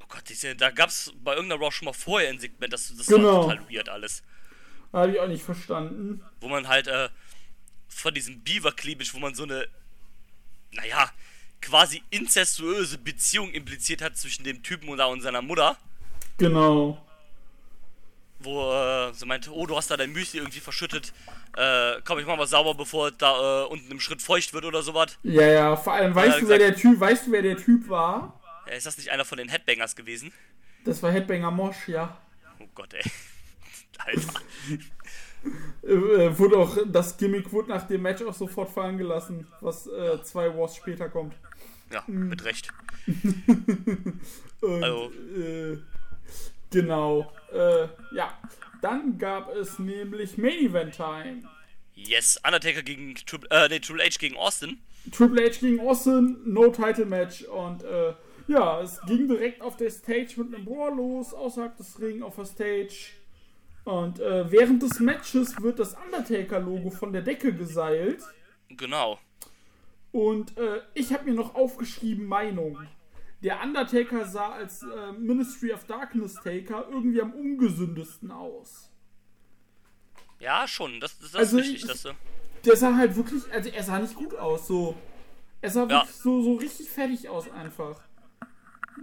Oh Gott, diese, da gab's bei irgendeiner Raw schon mal vorher ein Segment, das, das Genau. war total weird alles. Habe ich auch nicht verstanden. Wo man halt äh, von diesem Beaver-Cleavage, wo man so eine, naja, quasi incestuöse Beziehung impliziert hat zwischen dem Typen und, und seiner Mutter. Genau. Wo äh, sie meinte, oh, du hast da dein Müsli irgendwie verschüttet. Äh, komm, ich mach mal sauber, bevor da äh, unten im Schritt feucht wird oder sowas. Ja, ja, vor allem, weißt Ja, du, wer der gesagt- Typ, weißt du, wer der Typ war? Äh, ist das nicht einer von den Headbangers gewesen? Das war Headbanger Mosh, ja. Oh Gott, ey. Alter. Äh, wurde auch, das Gimmick wurde nach dem Match auch sofort fallen gelassen, was äh, zwei Wars später kommt. Ja, Mhm. mit Recht. Und, Also- äh, genau. Äh, ja. Dann gab es nämlich Main Event Time. Yes, Undertaker gegen Triple, äh, nee, Triple H gegen Austin. Triple H gegen Austin, no Title Match und äh, ja, es ging direkt auf der Stage mit einem Brawl los, außerhalb des Ring auf der Stage. Und äh, während des Matches wird das Undertaker-Logo von der Decke geseilt. Genau. Und äh, ich habe mir noch aufgeschrieben Meinung. Der Undertaker sah als äh, Ministry of Darkness Taker irgendwie am ungesündesten aus. Ja, schon. Das, das, Also ist richtig. ich- Das, Der sah halt wirklich, also er sah nicht gut aus, so. Er sah Ja. wirklich so, so richtig fertig aus einfach.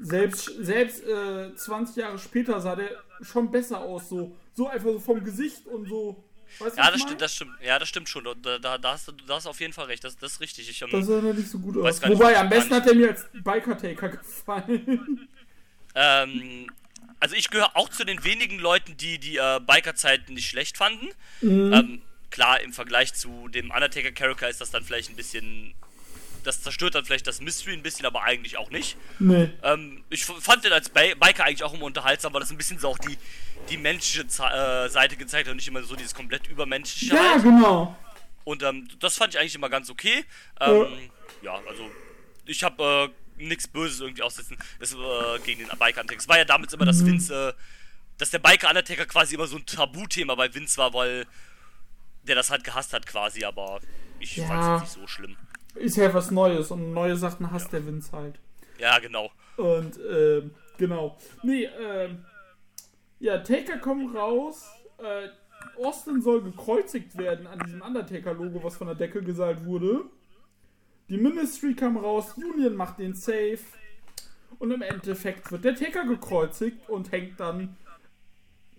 Selbst, selbst äh, 20 Jahre später sah der schon besser aus, so. So einfach so vom Gesicht und so. Weißt ja, das ich stimmt, mein? das stimmt. Ja, das stimmt schon. Da, da, da, hast, du, da hast du auf jeden Fall recht. Das, das ist richtig. Ich, ähm, Das sah nicht so gut aus. nicht, Wobei, am besten hat er mir als Biker-Taker gefallen. ähm, also ich gehöre auch zu den wenigen Leuten, die die äh, Biker-Zeiten nicht schlecht fanden. Mhm. Ähm, klar, im Vergleich zu dem Undertaker-Charakter ist das dann vielleicht ein bisschen. Das zerstört dann vielleicht das Mystery ein bisschen, aber eigentlich auch nicht. nee. Ähm, ich fand den als Bi Biker eigentlich auch immer unterhaltsam, weil das ein bisschen so auch die, die menschliche äh, Seite gezeigt hat und nicht immer so dieses komplett übermenschliche. Ja, halt. genau. Und ähm, das fand ich eigentlich immer ganz okay. Ähm, ja, also ich habe äh, nichts Böses irgendwie aussetzen das, äh, gegen den Biker Undertaker. Es war ja damals immer, dass Vince, äh, dass der Biker Undertaker quasi immer so ein Tabuthema bei Vince war, weil der das halt gehasst hat quasi, aber ich Ja. fand es nicht so schlimm. Ist ja was Neues und neue Sachen hasst der Vince halt. Ja, genau. Und, ähm, genau. Nee, ähm, ja, Taker kommt raus. Äh, Austin soll gekreuzigt werden an diesem Undertaker-Logo, was von der Decke geseilt wurde. Die Ministry kam raus, Union macht den Safe. Und im Endeffekt wird der Taker gekreuzigt und hängt dann.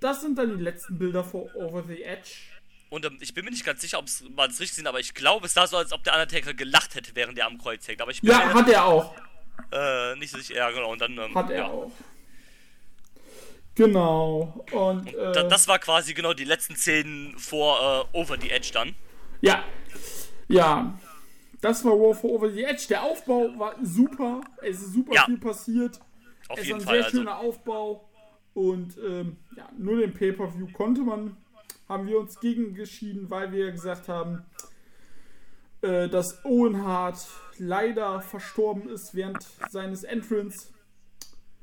Das sind dann die letzten Bilder vor Over the Edge. Und ähm, ich bin mir nicht ganz sicher, ob es mal richtig sind, aber ich glaube, es sah so, als ob der Undertaker gelacht hätte, während er am Kreuz hängt. Aber ich Ja, mir hat er auch. äh, nicht so sicher. Ja, genau. Und dann, ähm, Hat er ja. auch. Genau. Und, äh, Da, das war quasi genau die letzten Szenen vor äh, Over the Edge dann. Ja. Ja. Das war War for Over the Edge. Der Aufbau war super. Es ist super Ja. viel passiert. Auf es jeden ist ein Fall. sehr Also, schöner Aufbau. Und ähm, ja, nur den Pay-Per-View konnte man, haben wir uns gegen geschieden, weil wir gesagt haben, äh, dass Owen Hart leider verstorben ist während seines Entrance.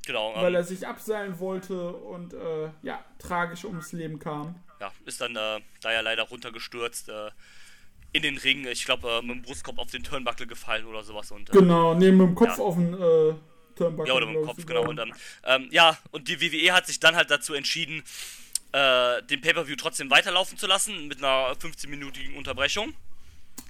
Genau. weil Ähm, er sich abseilen wollte und äh, ja, tragisch ums Leben kam. ja, ist dann äh, da ja leider runtergestürzt äh, in den Ring. Ich glaube, äh, mit dem Brustkorb auf den Turnbuckle gefallen oder sowas. Und, äh, Genau, neben dem Kopf Ja. auf den Turnbuckle. Ja, oder mit dem Kopf, genau. Und, ähm, ja, und die WWE hat sich dann halt dazu entschieden, äh, den Pay-Per-View trotzdem weiterlaufen zu lassen, mit einer 15-minütigen Unterbrechung.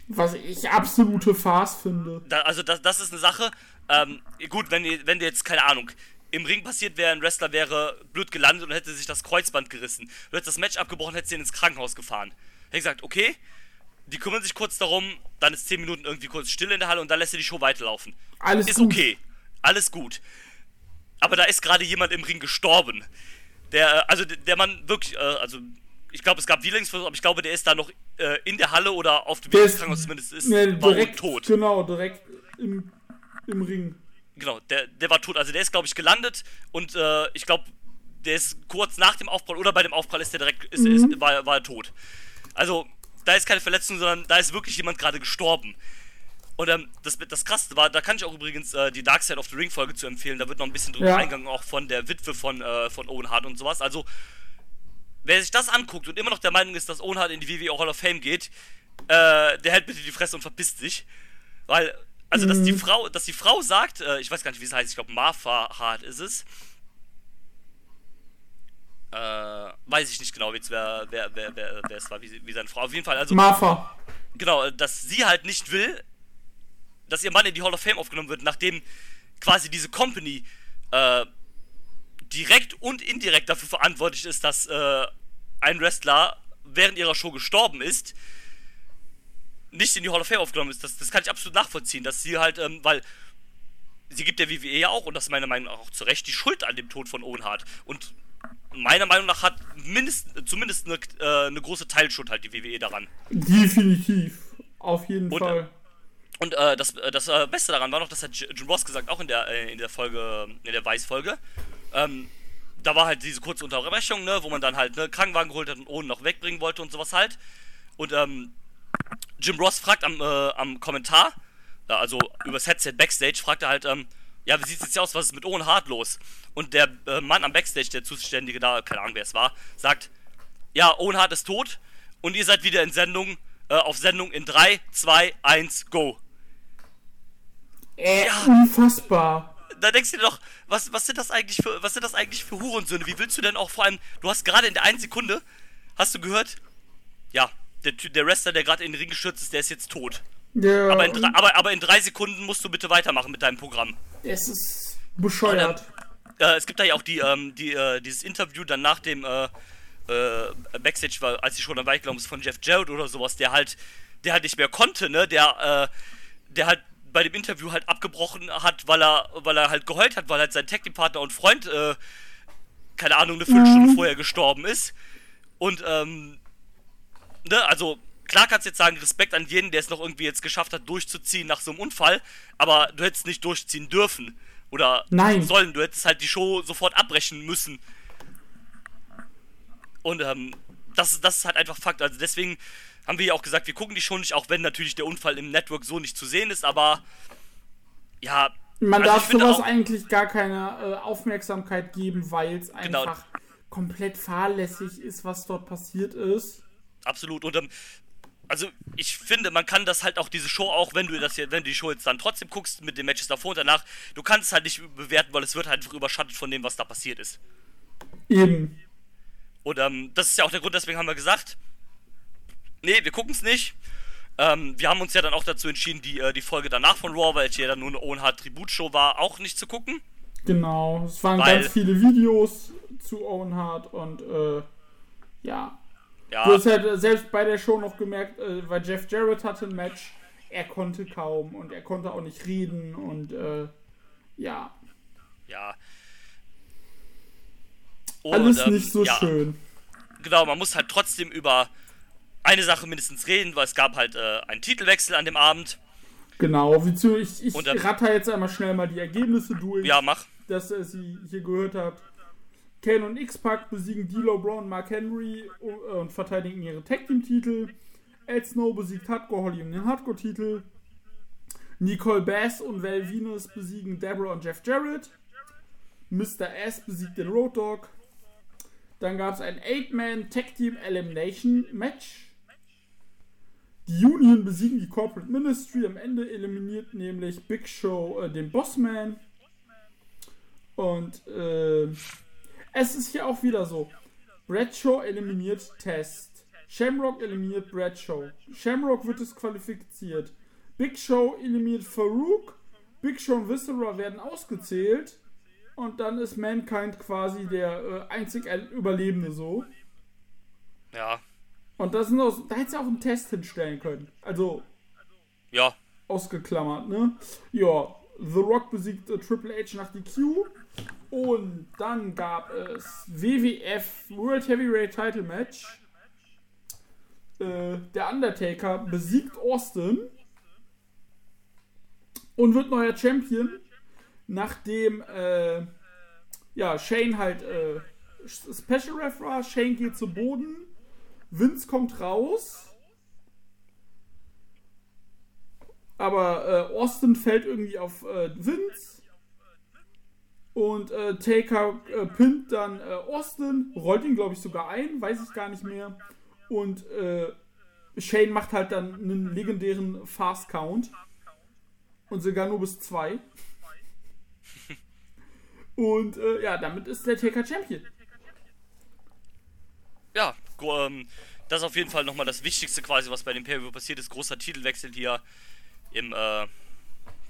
Was ich absolute Farce finde. Da, also das, das ist eine Sache. Ähm, gut, wenn, ihr- wenn dir jetzt, keine Ahnung, im Ring passiert wäre, ein Wrestler wäre blöd gelandet und hätte sich das Kreuzband gerissen. Du hättest das Match abgebrochen, hättest ihn ins Krankenhaus gefahren. Hätte ich gesagt, okay, die kümmern sich kurz darum, dann ist 10 Minuten irgendwie kurz still in der Halle und dann lässt er die Show weiterlaufen. Alles ist gut. okay. Alles gut. Aber da ist gerade jemand im Ring gestorben. Der, äh, also der, Mann wirklich, äh, also ich glaube, es gab Wheelingsversuche, aber ich glaube, der ist da noch äh, in der Halle oder auf dem Weg Der ins ist- Krankenhaus zumindest ist, war direkt, tot. Genau, direkt im, im Ring. Genau, der, der war tot. Also der ist, glaube ich, gelandet und äh, ich glaube, der ist kurz nach dem Aufprall oder bei dem Aufprall ist der direkt, ist, ist, war, war er tot. Also, da ist keine Verletzung, sondern da ist wirklich jemand gerade gestorben. Und ähm, das, das Krasseste war, da kann ich auch übrigens äh, die Dark Side of the Ring Folge zu empfehlen. Da wird noch ein bisschen drüber Ja. eingegangen, auch von der Witwe von, äh, von Owen Hart und sowas. Also, wer sich das anguckt und immer noch der Meinung ist, dass Owen Hart in die WWE Hall of Fame geht, äh, der hält bitte die Fresse und verpisst sich. Weil, also, dass die Frau, dass die Frau sagt, äh, ich weiß gar nicht, wie es heißt, ich glaube, Martha Hart ist es. Äh, weiß ich nicht genau, jetzt wer, wer, wer, wer, wer es war, wie, wie seine Frau. Auf jeden Fall, also, Martha. genau, dass sie halt nicht will, dass ihr Mann in die Hall of Fame aufgenommen wird, nachdem quasi diese Company äh, direkt und indirekt dafür verantwortlich ist, dass äh, ein Wrestler während ihrer Show gestorben ist, nicht in die Hall of Fame aufgenommen ist. Das, das kann ich absolut nachvollziehen, dass sie halt, ähm, weil sie gibt der WWE ja auch, und das ist meiner Meinung nach auch zu Recht, die Schuld an dem Tod von Owen Hart. Und meiner Meinung nach hat mindest, zumindest eine, äh, eine große Teilschuld halt die WWE daran. Definitiv. Auf jeden Und, Fall. Und äh, das, äh, das äh, Beste daran war noch, das hat Jim Ross gesagt, auch in der, äh, in der Folge, in der Weiß-Folge. Ähm, da war halt diese kurze Unterbrechung, ne, wo man dann halt ne, Krankenwagen geholt hat und Owen noch wegbringen wollte und sowas halt. Und ähm, Jim Ross fragt am, äh, am Kommentar, also übers Headset Backstage, fragt er halt, ähm, ja, wie sieht's jetzt aus, was ist mit Owen Hart los? Und der Mann am Backstage, der Zuständige da, keine Ahnung wer es war, sagt, ja, Owen Hart ist tot und ihr seid wieder in Sendung, auf Sendung in 3, 2, 1, go. Äh, ja. Unfassbar. da denkst du dir doch, was, was sind das eigentlich für, was sind das eigentlich für Hurensöhne? Wie willst du denn auch vor allem, du hast gerade in der einen Sekunde, hast du gehört, ja, der, der Wrestler, der gerade in den Ring gestürzt ist, der ist jetzt tot. Ja, Aber in, drei, aber, aber in drei Sekunden musst du bitte weitermachen mit deinem Programm. es ist bescheuert. Äh, es gibt da ja auch die, ähm, die, äh, dieses Interview dann nach dem äh, äh, Backstage, war, als die schon dabei gelaufen ist, von Jeff Jarrett oder sowas, der halt, der halt nicht mehr konnte, ne? Der, äh, der halt bei dem Interview halt abgebrochen hat, weil er, weil er halt geheult hat, weil halt sein Tag Team Partner und Freund, äh, keine Ahnung, eine Viertelstunde vorher gestorben ist. Und, ähm, ne, also, klar kannst du jetzt sagen, Respekt an jeden, der es noch irgendwie jetzt geschafft hat, durchzuziehen nach so einem Unfall, aber du hättest nicht durchziehen dürfen. Oder Nein. sollen, du hättest halt die Show sofort abbrechen müssen. Und, ähm, das, das ist halt einfach Fakt. Also deswegen haben wir ja auch gesagt, wir gucken die Show nicht, auch wenn natürlich der Unfall im Network so nicht zu sehen ist, aber ja. Man also darf sowas eigentlich gar keine äh, Aufmerksamkeit geben, weil es Genau. einfach komplett fahrlässig ist, was dort passiert ist. Absolut. Und ähm, also ich finde, man kann das halt auch diese Show auch, wenn du das hier, wenn du die Show jetzt dann trotzdem guckst mit den Matches davor und danach, du kannst es halt nicht bewerten, weil es wird halt einfach überschattet von dem, was da passiert ist. Eben. Und ähm, das ist ja auch der Grund, deswegen haben wir gesagt, nee, wir gucken es nicht. Ähm, wir haben uns ja dann auch dazu entschieden, die, äh, die Folge danach von Raw, welche ja dann nur eine Hart Tribut-Show war, auch nicht zu gucken. Genau. Es waren Weil- ganz viele Videos zu Owen Hart und äh, ja. Ja, Du hast halt selbst bei der Show noch gemerkt, äh, weil Jeff Jarrett hatte ein Match, er konnte kaum und er konnte auch nicht reden und äh, ja. ja. Und, Alles ähm, nicht so ja, schön. Genau, man muss halt trotzdem über eine Sache mindestens reden, weil es gab halt äh, einen Titelwechsel an dem Abend. Genau, wie zu, ich, ich Und dann- ratter jetzt einmal schnell mal die Ergebnisse durch, Ja, mach. dass ihr sie hier gehört habt. Kane und X-Pac besiegen D'Lo Brown und Mark Henry und, äh, und verteidigen ihre Tag Team Titel. Ed Snow besiegt Hardcore Holly um den Hardcore Titel. Nicole Bass und Val Venus besiegen Deborah und Jeff Jarrett. Mr. S besiegt den Road Dogg. Dann gab es ein 8-Man Tag Team Elimination Match. Die Union besiegen die Corporate Ministry. Am Ende eliminiert nämlich Big Show äh, den Bossman. Und äh, es ist hier auch wieder so. Bradshaw eliminiert Test. Shamrock eliminiert Bradshaw. Shamrock wird disqualifiziert. Big Show eliminiert Farouk. Big Show und Viscera werden ausgezählt. Und dann ist Mankind quasi der äh, einzig Überlebende so. Ja. Und das sind auch, da hätte sie auch einen Test hinstellen können. Also Ja. ausgeklammert, ne? Ja, The Rock besiegt äh, Triple H nach DQ. Und dann gab es WWF World Heavyweight Title Match. Äh, der Undertaker besiegt Austin und wird neuer Champion, nachdem äh, ja, Shane halt äh, Special Ref war. Shane geht zu Boden, Vince kommt raus. Aber äh, Austin fällt irgendwie auf äh, Vince. Und äh, Taker äh, pinnt dann äh, Austin, rollt ihn, glaube ich, sogar ein, weiß ich gar nicht mehr. Und äh, Shane macht halt dann einen legendären Fast Count. Und sogar nur bis zwei. Und äh, ja, damit ist der Taker Champion. Ja, ähm, das ist auf jeden Fall nochmal das Wichtigste quasi, was bei dem pay passiert ist. Großer Titelwechsel hier im äh,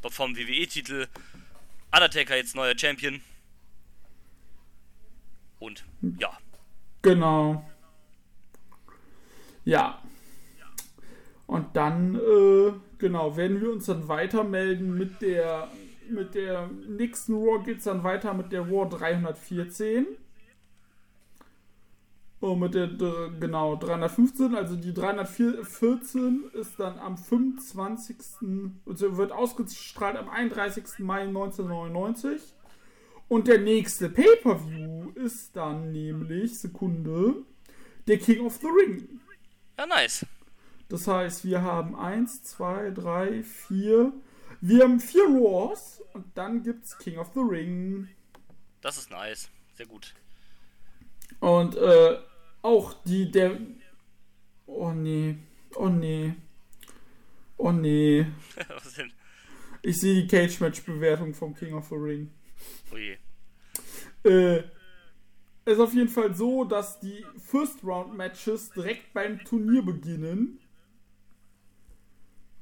vom WWE-Titel. Undertaker jetzt neuer Champion. Und ja, Genau. Ja. Und dann, äh, genau, werden wir uns dann weitermelden mit der, mit der nächsten Raw geht's dann weiter mit der Raw 314. Und mit der, genau, 315, also die 314 ist dann am 25. also wird ausgestrahlt am 31. Mai 1999. Und der nächste Pay-Per-View ist dann nämlich, Sekunde, der King of the Ring. ja, nice. Das heißt, wir haben 1, 2, 3, 4. Wir haben vier Raws und dann gibt's King of the Ring. Das ist nice. Sehr gut. Und äh, auch die, der. Oh nee. Oh nee. Oh nee. Was denn? Ich sehe die Cage-Match-Bewertung vom King of the Ring. Oh je. Äh, es ist auf jeden Fall so, dass die First-Round-Matches direkt beim Turnier beginnen.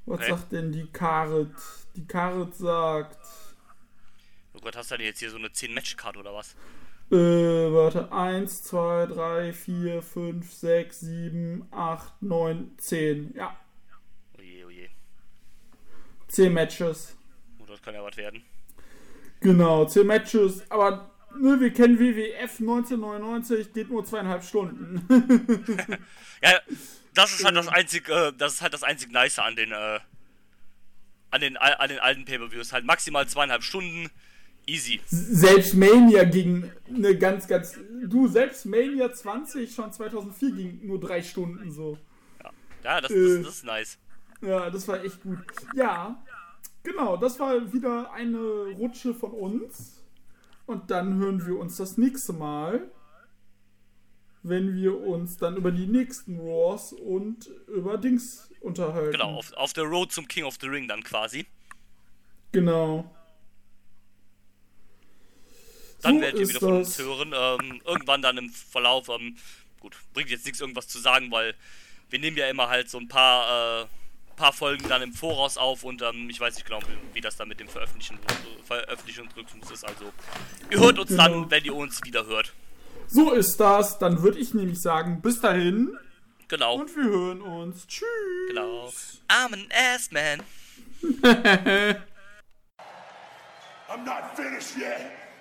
Was Okay. sagt denn die Karet? Die Karet sagt. Oh Gott, hast du denn jetzt hier so eine 10-Match-Card oder was? Äh, warte, 1, 2, 3, 4, 5, 6, 7, 8, 9, 10. Ja, Oh je, oh je. 10 Matches. Oh, das kann ja was werden. Genau, 10 Matches. Aber ne, wir kennen WWF 1999, geht nur zweieinhalb Stunden. Ja, das ist halt das einzig, äh, das ist halt das einzig Nice an den, äh, an den, an den alten Pay-Per-Views. Halt maximal zweieinhalb Stunden. Easy. selbst Mania ging eine ganz, ganz. Du, selbst Mania 20 schon 2004 ging nur drei Stunden so. Ja, das, Äh. das, das ist nice. Ja, das war echt gut. Ja, genau, das war wieder eine Rutsche von uns. Und dann hören wir uns das nächste Mal, wenn wir uns dann über die nächsten Raws und über Dings unterhalten. Genau, auf, auf der Road zum King of the Ring dann quasi. Genau. Dann So werdet ihr ist wieder von das. uns hören. Ähm, irgendwann dann im Verlauf, ähm, gut, bringt jetzt nichts irgendwas zu sagen, weil wir nehmen ja immer halt so ein paar, äh, paar Folgen dann im Voraus auf und ähm, ich weiß nicht genau, wie, wie das dann mit dem Veröffentlichen, Veröffentlichungsrhythmus ist. Also, ihr hört uns Genau. dann, wenn ihr uns wieder hört. So ist das. Dann würde ich nämlich sagen, bis dahin Genau, und wir hören uns. Tschüss. genau. I'm an ass man. I'm not finished yet.